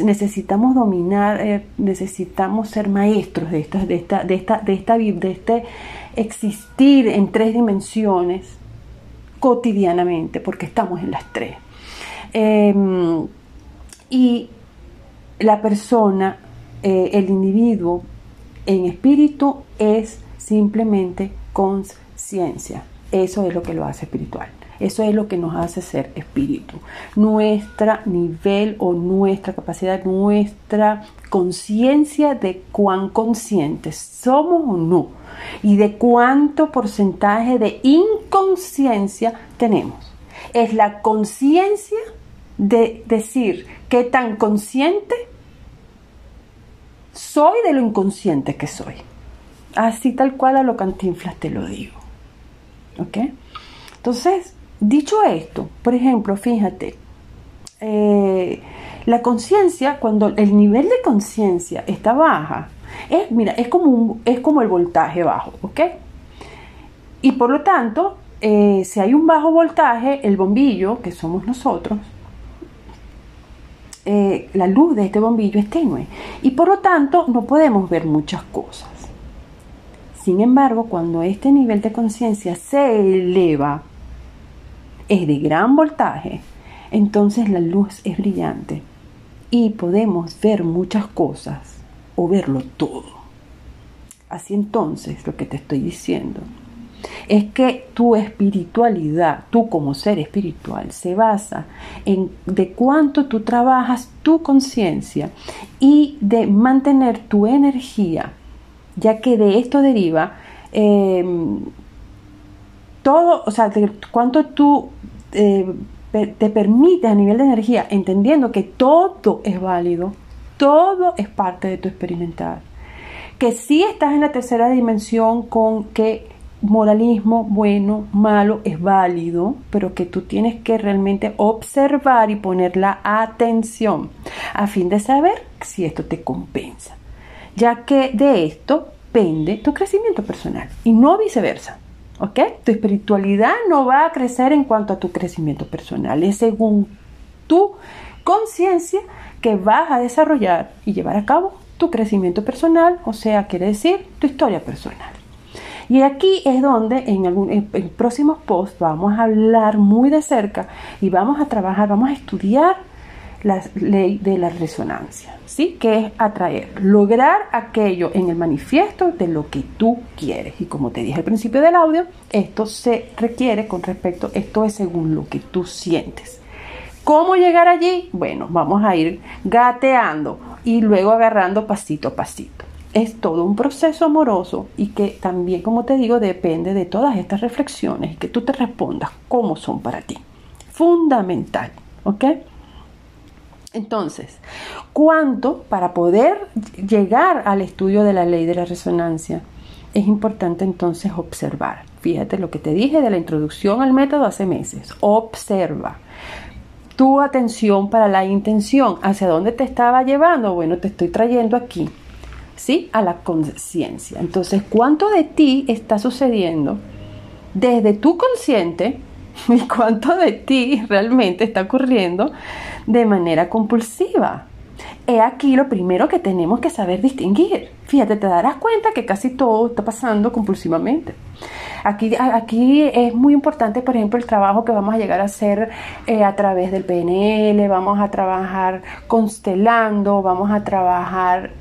necesitamos dominar, eh, necesitamos ser maestros de esta, de esta, de esta, de esta, de este existir en tres dimensiones cotidianamente, porque estamos en las tres. Em, y la persona, eh, el individuo en espíritu es simplemente conciencia. Eso es lo que lo hace espiritual. Eso es lo que nos hace ser espíritu. Nuestra nivel o nuestra capacidad, nuestra conciencia de cuán conscientes somos o no y de cuánto porcentaje de inconsciencia tenemos. Es la conciencia de decir qué tan consciente soy de lo inconsciente que soy. Así tal cual a lo cantinflas te lo digo. ¿Ok? Entonces, Dicho esto, por ejemplo, fíjate, eh, la conciencia, cuando el nivel de conciencia está baja, es, mira, es como, es como el voltaje bajo, ¿ok? Y por lo tanto, eh, si hay un bajo voltaje, el bombillo, que somos nosotros, eh, la luz de este bombillo es tenue y por lo tanto no podemos ver muchas cosas. Sin embargo, cuando este nivel de conciencia se eleva es de gran voltaje, entonces la luz es brillante y podemos ver muchas cosas o verlo todo. Así entonces lo que te estoy diciendo es que tu espiritualidad, tú como ser espiritual, se basa en de cuánto tú trabajas tu conciencia y de mantener tu energía, ya que de esto deriva eh, todo, o sea, cuánto tú eh, te permite a nivel de energía, entendiendo que todo es válido, todo es parte de tu experimentar. Que si estás en la tercera dimensión con que moralismo bueno, malo es válido, pero que tú tienes que realmente observar y poner la atención a fin de saber si esto te compensa, ya que de esto pende tu crecimiento personal y no viceversa. ¿Ok? Tu espiritualidad no va a crecer en cuanto a tu crecimiento personal. Es según tu conciencia que vas a desarrollar y llevar a cabo tu crecimiento personal, o sea, quiere decir tu historia personal. Y aquí es donde en, algún, en, próximos posts vamos a hablar muy de cerca y vamos a trabajar, vamos a estudiar la ley de la resonancia, ¿sí? Que es atraer, lograr aquello en el manifiesto de lo que tú quieres. Y como te dije al principio del audio, esto se requiere con respecto, esto es según lo que tú sientes. ¿Cómo llegar allí? Bueno, vamos a ir gateando y luego agarrando pasito a pasito. Es todo un proceso amoroso y que también, como te digo, depende de todas estas reflexiones y que tú te respondas cómo son para ti. Fundamental, ¿ok? Entonces, ¿cuánto para poder llegar al estudio de la ley de la resonancia? Es importante entonces observar. Fíjate lo que te dije de la introducción al método hace meses. Observa tu atención para la intención. ¿Hacia dónde te estaba llevando? Bueno, te estoy trayendo aquí, ¿sí? A la conciencia. Entonces, ¿cuánto de ti está sucediendo desde tu consciente (laughs) y cuánto de ti realmente está ocurriendo de manera compulsiva. He aquí lo primero que tenemos que saber distinguir. Fíjate, te darás cuenta que casi todo está pasando compulsivamente. Aquí, aquí es muy importante, por ejemplo, el trabajo que vamos a llegar a hacer eh, a través del PNL, vamos a trabajar constelando, vamos a trabajar,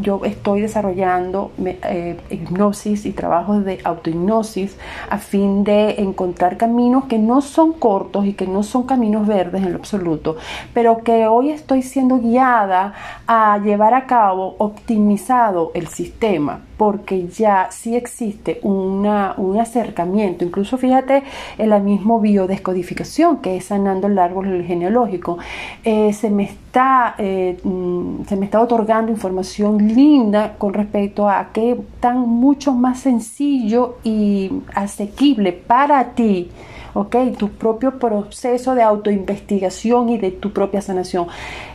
yo estoy desarrollando eh, hipnosis y trabajos de autohipnosis a fin de encontrar caminos que no son cortos y que no son caminos verdes en lo absoluto, pero que hoy estoy siendo guiada a llevar a cabo optimizado el sistema porque ya sí existe una, un acercamiento, incluso fíjate en la misma biodescodificación que es sanando el árbol genealógico, eh, se, me está, eh, mm, se me está otorgando información linda con respecto a qué tan mucho más sencillo y asequible para ti ¿ok? Tu propio proceso de autoinvestigación y de tu propia sanación.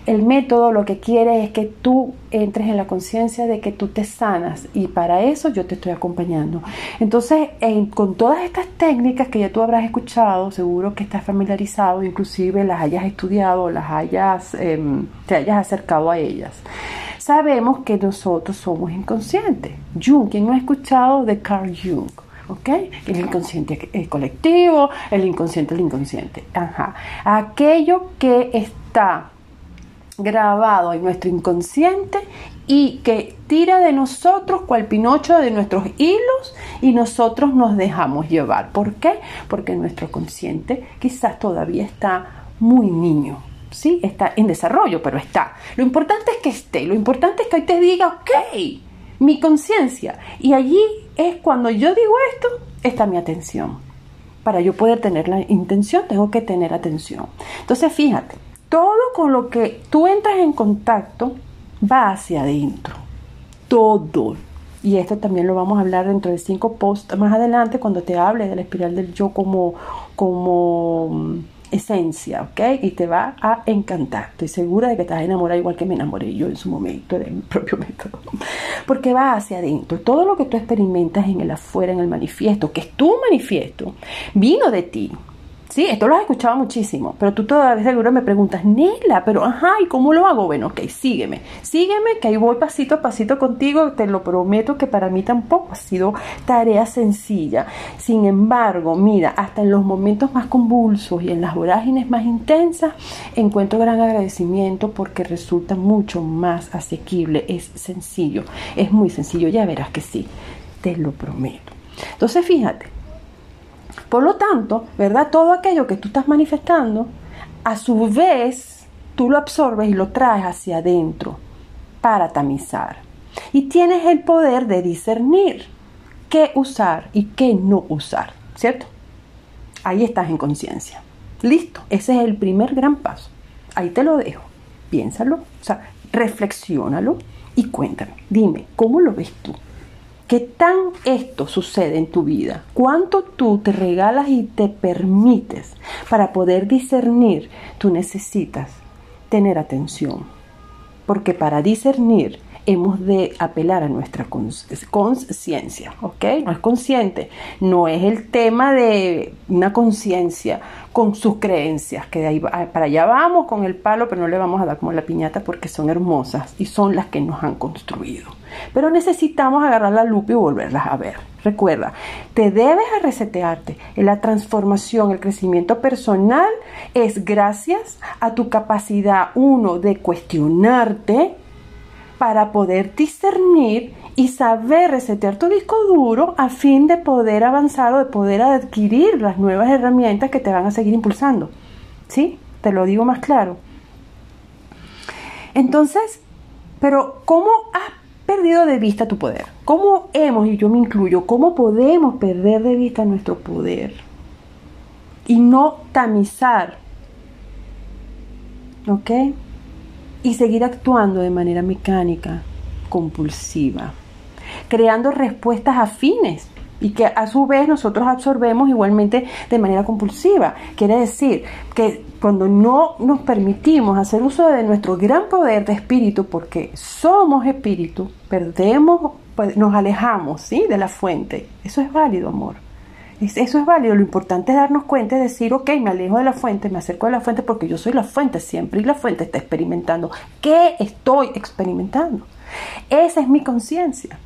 El método lo que quiere es que tú entres en la conciencia de que tú te sanas y para eso yo te estoy acompañando. Entonces, con todas estas técnicas que ya tú habrás escuchado, seguro que estás familiarizado, inclusive las hayas estudiado, las hayas, em, te hayas acercado a ellas. Sabemos que nosotros somos inconscientes. Jung, ¿quién no ha escuchado de Carl Jung? ¿Ok? El inconsciente el colectivo, el inconsciente el inconsciente. Ajá. Aquello que está grabado en nuestro inconsciente y que tira de nosotros cual pinocho de nuestros hilos y nosotros nos dejamos llevar. ¿Por qué? Porque nuestro consciente quizás todavía está muy niño. Sí, está en desarrollo, pero está. Lo importante es que esté, lo importante es que hoy te diga, ok, mi conciencia. Y allí es cuando yo digo esto, está mi atención. Para yo poder tener la intención, tengo que tener atención. Entonces, fíjate, todo con lo que tú entras en contacto va hacia adentro. Todo. Y esto también lo vamos a hablar dentro de cinco posts más adelante cuando te hable de la espiral del yo como, como esencia, ¿ok? Y te va a encantar. Estoy segura de que te vas a enamorar igual que me enamoré yo en su momento de mi propio (laughs) método. Porque va hacia adentro. Todo lo que tú experimentas en el afuera, en el manifiesto, que es tu manifiesto, vino de ti. Sí, esto lo has escuchado muchísimo, pero tú todavía seguro me preguntas, Nela, pero ajá, ¿y cómo lo hago? Bueno, ok, sígueme, sígueme, que ahí voy pasito a pasito contigo, te lo prometo que para mí tampoco ha sido tarea sencilla. Sin embargo, mira, hasta en los momentos más convulsos y en las vorágines más intensas, encuentro gran agradecimiento porque resulta mucho más asequible, es sencillo, es muy sencillo, ya verás que sí, te lo prometo. Entonces, fíjate, por lo tanto, ¿verdad? Todo aquello que tú estás manifestando, a su vez, tú lo absorbes y lo traes hacia adentro para tamizar. Y tienes el poder de discernir qué usar y qué no usar, ¿cierto? Ahí estás en conciencia. Listo, ese es el primer gran paso. Ahí te lo dejo. Piénsalo, o sea, reflexiónalo y cuéntame. Dime, ¿cómo lo ves tú? ¿Qué tan esto sucede en tu vida? ¿Cuánto tú te regalas y te permites para poder discernir? Tú necesitas tener atención. Porque para discernir hemos de apelar a nuestra conciencia, ¿ok? No es consciente, no es el tema de una conciencia con sus creencias, que de ahí para allá vamos con el palo, pero no le vamos a dar como la piñata porque son hermosas y son las que nos han construido. Pero necesitamos agarrar la lupa y volverlas a ver. Recuerda, te debes a resetearte. La transformación, el crecimiento personal es gracias a tu capacidad, uno, de cuestionarte para poder discernir y saber resetear tu disco duro a fin de poder avanzar o de poder adquirir las nuevas herramientas que te van a seguir impulsando. ¿Sí? Te lo digo más claro. Entonces, pero ¿cómo has perdido de vista tu poder? ¿Cómo hemos, y yo me incluyo, cómo podemos perder de vista nuestro poder? Y no tamizar. ¿Ok? Y seguir actuando de manera mecánica, compulsiva, creando respuestas afines y que a su vez nosotros absorbemos igualmente de manera compulsiva. Quiere decir que cuando no nos permitimos hacer uso de nuestro gran poder de espíritu, porque somos espíritu, perdemos, pues, nos alejamos ¿sí? de la fuente. Eso es válido, amor. Eso es válido. Lo importante es darnos cuenta y decir, ok, me alejo de la fuente, me acerco a la fuente porque yo soy la fuente siempre y la fuente está experimentando. ¿Qué estoy experimentando? Esa es mi conciencia.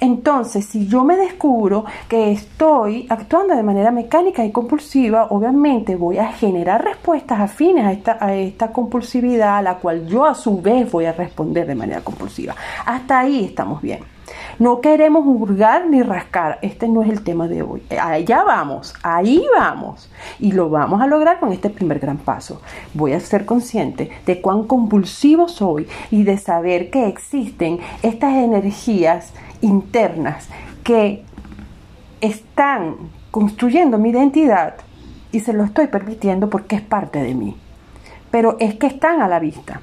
Entonces, si yo me descubro que estoy actuando de manera mecánica y compulsiva, obviamente voy a generar respuestas afines a esta, a esta compulsividad, a la cual yo a su vez voy a responder de manera compulsiva. Hasta ahí estamos bien. No queremos hurgar ni rascar. Este no es el tema de hoy. Allá vamos, ahí vamos. Y lo vamos a lograr con este primer gran paso. Voy a ser consciente de cuán compulsivo soy y de saber que existen estas energías internas que están construyendo mi identidad y se lo estoy permitiendo porque es parte de mí. Pero es que están a la vista.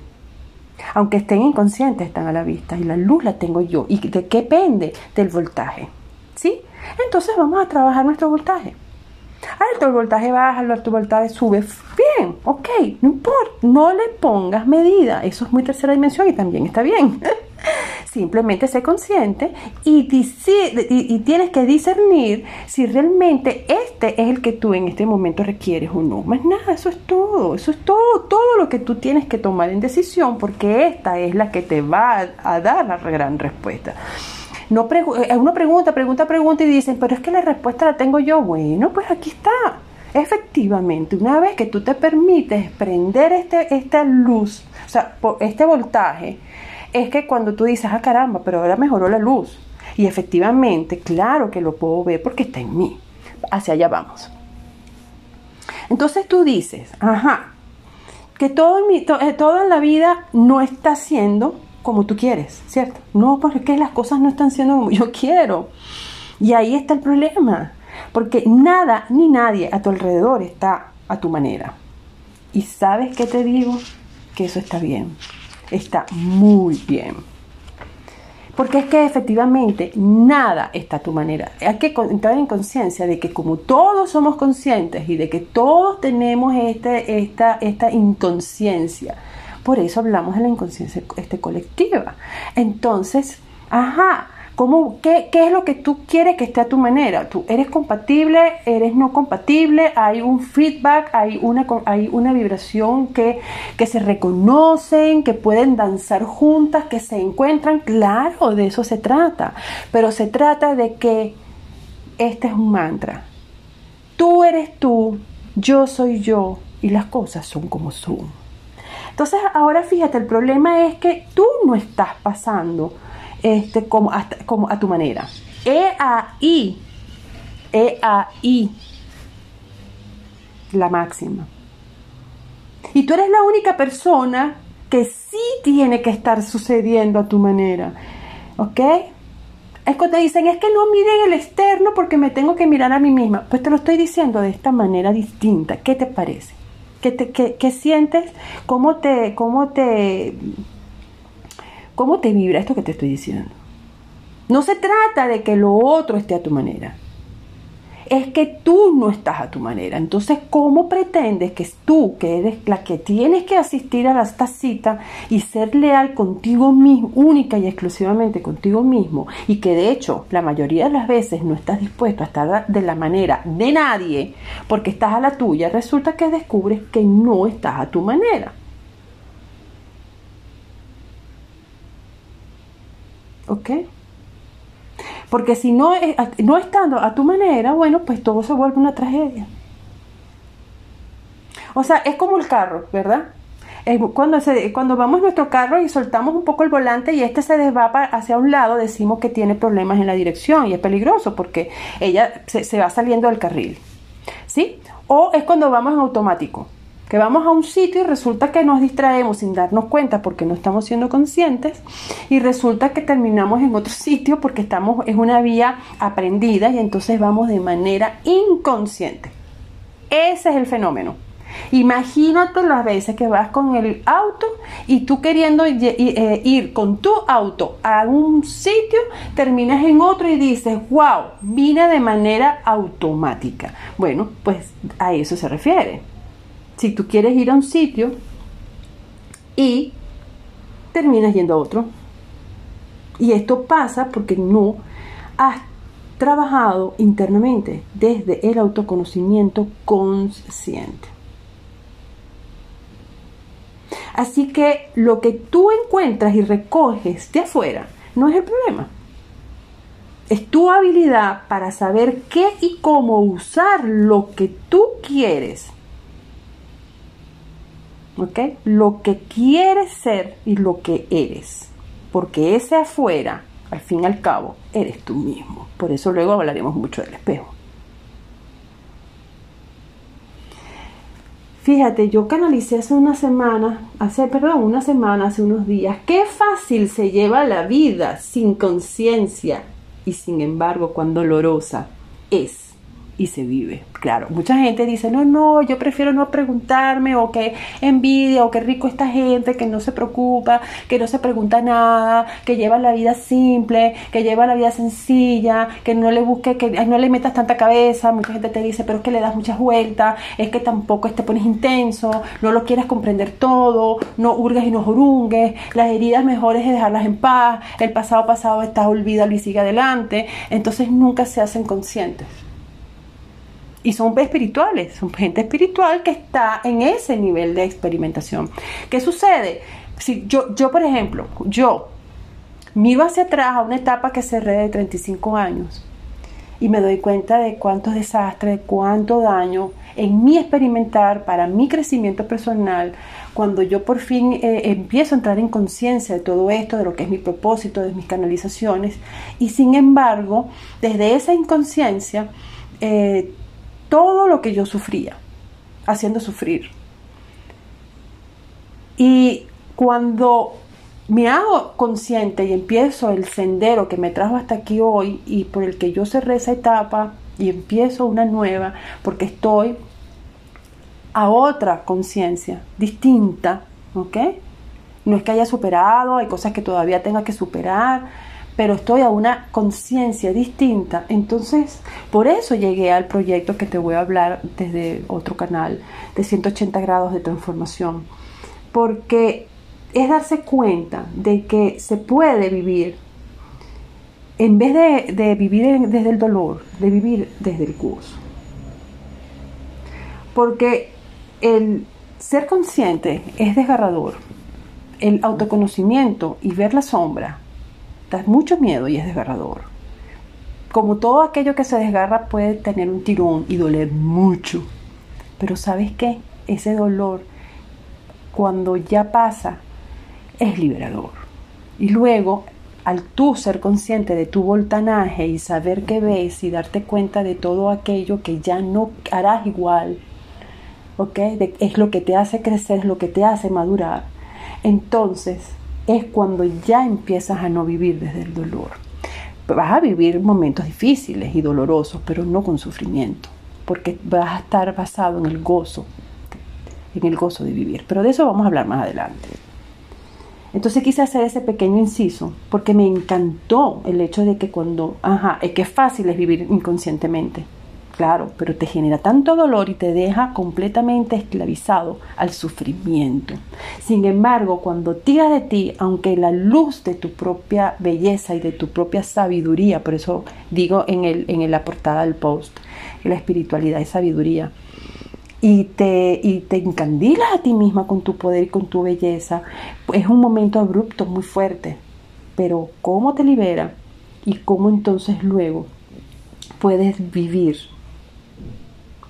Aunque estén inconscientes, están a la vista y la luz la tengo yo. ¿Y de qué depende? Del voltaje. ¿Sí? Entonces vamos a trabajar nuestro voltaje. Alto el voltaje baja, alto voltaje sube. Bien, ok, no importa, no le pongas medida. Eso es muy tercera dimensión y también está bien. (laughs) Simplemente sé consciente y, y, tienes que discernir si realmente este es el que tú en este momento requieres o no. Más nada, eso es todo. Eso es todo, todo lo que tú tienes que tomar en decisión porque esta es la que te va a, dar la gran respuesta. No eh, uno pregunta, pregunta, pregunta y dicen, pero es que la respuesta la tengo yo. Bueno, pues aquí está. Efectivamente, una vez que tú te permites prender este, esta luz, o sea, este voltaje, es que cuando tú dices, ah caramba, pero ahora mejoró la luz. Y efectivamente, claro que lo puedo ver porque está en mí. Hacia allá vamos. Entonces tú dices, ajá, que todo en, mi, eh, todo en la vida no está siendo como tú quieres, ¿cierto? No, porque las cosas no están siendo como yo quiero. Y ahí está el problema, porque nada ni nadie a tu alrededor está a tu manera. ¿Y sabes qué te digo? Que eso está bien está muy bien. Porque es que efectivamente nada está a tu manera. Hay que entrar en conciencia de que como todos somos conscientes y de que todos tenemos este, esta, esta inconsciencia, por eso hablamos de la inconsciencia este, colectiva. Entonces, ajá, qué, es lo que tú quieres que esté a tu manera? ¿Tú eres compatible? ¿Eres no compatible? ¿Hay un feedback? ¿Hay una, hay una vibración que, que se reconocen? ¿Que pueden danzar juntas? ¿Que se encuentran? Claro, de eso se trata. Pero se trata de que este es un mantra. Tú eres tú, yo soy yo y las cosas son como son. Entonces ahora fíjate, el problema es que tú no estás pasando este, como, como a tu manera. E a I. E a I. La máxima. Y tú eres la única persona que sí tiene que estar sucediendo a tu manera. ¿Ok? Es cuando te dicen, es que no miren el externo porque me tengo que mirar a mí misma. Pues te lo estoy diciendo de esta manera distinta. ¿Qué te parece? ¿Qué, te, qué, sientes? ¿Cómo te, cómo te ¿Cómo te vibra esto que te estoy diciendo? No se trata de que lo otro esté a tu manera. es que tú no estás a tu manera. Entonces, ¿cómo pretendes que tú, que eres la que tienes que asistir a esta cita y ser leal contigo mismo, única y exclusivamente contigo mismo, y que de hecho la mayoría de las veces no estás dispuesto a estar de la manera de nadie porque estás a la tuya, resulta que descubres que no estás a tu manera. ¿Ok? Porque si no, no estando a tu manera, bueno, pues todo se vuelve una tragedia. O sea, es como el carro, ¿verdad? Cuando, cuando vamos nuestro carro y soltamos un poco el volante y este se desvapa hacia un lado, decimos que tiene problemas en la dirección y es peligroso porque ella se, se va saliendo del carril. ¿Sí? O es cuando vamos en automático que vamos a un sitio y resulta que nos distraemos sin darnos cuenta porque no estamos siendo conscientes y resulta que terminamos en otro sitio porque estamos en una vía aprendida y entonces vamos de manera inconsciente. Ese es el fenómeno. Imagínate las veces que vas con el auto y tú queriendo eh, ir con tu auto a un sitio, terminas en otro y dices, wow, vine de manera automática. Bueno, pues a eso se refiere si tú quieres ir a un sitio y terminas yendo a otro. Y esto pasa porque no has trabajado internamente desde el autoconocimiento consciente. Así que lo que tú encuentras y recoges de afuera no es el problema. Es tu habilidad para saber qué y cómo usar lo que tú quieres lo que quieres ser y lo que eres. Porque ese afuera, al fin y al cabo, eres tú mismo. Por eso luego hablaremos mucho del espejo. Fíjate, yo canalicé hace una semana, hace, perdón, una semana, hace unos días, qué fácil se lleva la vida sin conciencia y sin embargo cuán dolorosa es y se vive. Claro, mucha gente dice, no, no, yo prefiero no preguntarme o que envidia o que rico esta gente que no se preocupa, que no se pregunta nada, que lleva la vida simple, que lleva la vida sencilla, que no le busque, que no le metas tanta cabeza. Mucha gente te dice, pero es que le das muchas vueltas, es que tampoco te pones intenso, no lo quieres comprender todo, no hurgas y no jurungues, las heridas mejores es dejarlas en paz, el pasado pasado está olvídalo y sigue adelante. Entonces nunca se hacen conscientes y son espirituales, son gente espiritual que está en ese nivel de experimentación. ¿Qué sucede? Si yo, yo por ejemplo, yo miro hacia atrás a una etapa que cerré de 35 años y me doy cuenta de cuántos desastres, cuánto daño en mi experimentar para mi crecimiento personal, cuando yo por fin eh, empiezo a entrar en conciencia de todo esto, de lo que es mi propósito, de mis canalizaciones, y sin embargo, desde esa inconsciencia, eh, todo lo que yo sufría, haciendo sufrir. Y cuando me hago consciente y empiezo el sendero que me trajo hasta aquí hoy y por el que yo cerré esa etapa y empiezo una nueva, porque estoy a otra conciencia distinta, ¿ok? No es que haya superado, hay cosas que todavía tenga que superar, pero estoy a una conciencia distinta. Entonces, por eso llegué al proyecto que te voy a hablar desde otro canal, de 180 grados de transformación. Porque es darse cuenta de que se puede vivir, en vez de, vivir desde el dolor, de vivir desde el gozo. Porque el ser consciente es desgarrador. El autoconocimiento y ver la sombra mucho miedo y es desgarrador. Como todo aquello que se desgarra puede tener un tirón y doler mucho. Pero ¿sabes qué? Ese dolor, cuando ya pasa, es liberador. Y luego, al tú ser consciente de tu voltanaje y saber qué ves y darte cuenta de todo aquello que ya no harás igual, ¿ok? es lo que te hace crecer, es lo que te hace madurar. Entonces, es cuando ya empiezas a no vivir desde el dolor. Vas a vivir momentos difíciles y dolorosos, pero no con sufrimiento, porque vas a estar basado en el gozo, en el gozo de vivir. Pero de eso vamos a hablar más adelante. Entonces quise hacer ese pequeño inciso porque me encantó el hecho de que cuando, ajá, es que es fácil es vivir inconscientemente. Claro, pero te genera tanto dolor y te deja completamente esclavizado al sufrimiento. Sin embargo, cuando tira de ti, aunque la luz de tu propia belleza y de tu propia sabiduría, por eso digo en, el, en la portada del post, la espiritualidad y sabiduría, y te, y te a ti misma con tu poder y con tu belleza, es un momento abrupto, muy fuerte, pero cómo te libera y cómo entonces luego puedes vivir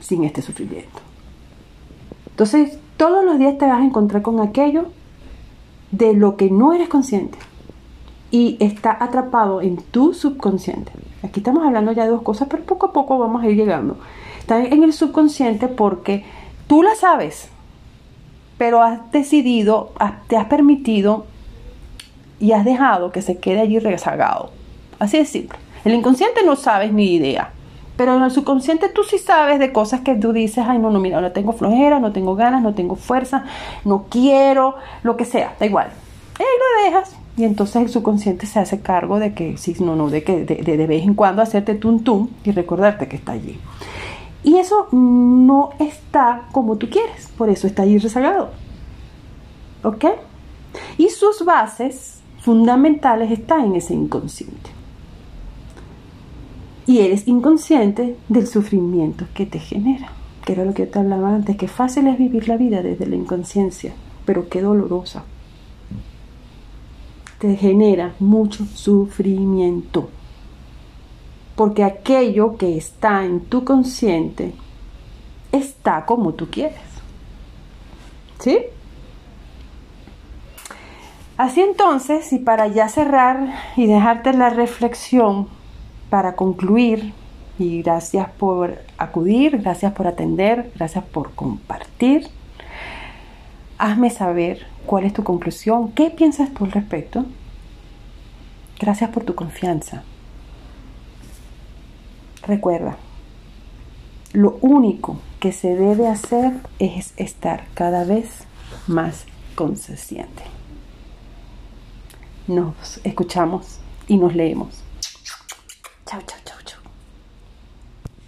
sin este sufrimiento. Entonces, todos los días te vas a encontrar con aquello de lo que no eres consciente y está atrapado en tu subconsciente. Aquí estamos hablando ya de dos cosas, pero poco a poco vamos a ir llegando. Está en el subconsciente porque tú la sabes, pero has decidido, te has permitido y has dejado que se quede allí rezagado. Así de simple. El inconsciente no sabes ni idea. Pero en el subconsciente tú sí sabes de cosas que tú dices, ay, no, no, mira, no tengo flojera, no tengo ganas, no tengo fuerza, no quiero, lo que sea, da igual. Y ahí lo dejas. Y entonces el subconsciente se hace cargo de que, sí, no, no, de que de, de, vez en cuando hacerte tum tum y recordarte que está allí. Y eso no está como tú quieres, por eso está allí rezagado. ¿Ok? Y sus bases fundamentales están en ese inconsciente y eres inconsciente del sufrimiento que te genera. Que era lo que te hablaba antes, que fácil es vivir la vida desde la inconsciencia, pero qué dolorosa. Te genera mucho sufrimiento. Porque aquello que está en tu consciente está como tú quieres. ¿Sí? Así entonces, y para ya cerrar y dejarte la reflexión para concluir, y gracias por acudir, gracias por atender, gracias por compartir. Hazme saber cuál es tu conclusión, qué piensas tú al respecto. Gracias por tu confianza. Recuerda, lo único que se debe hacer es estar cada vez más consciente. Nos escuchamos y nos leemos. Chao, chao.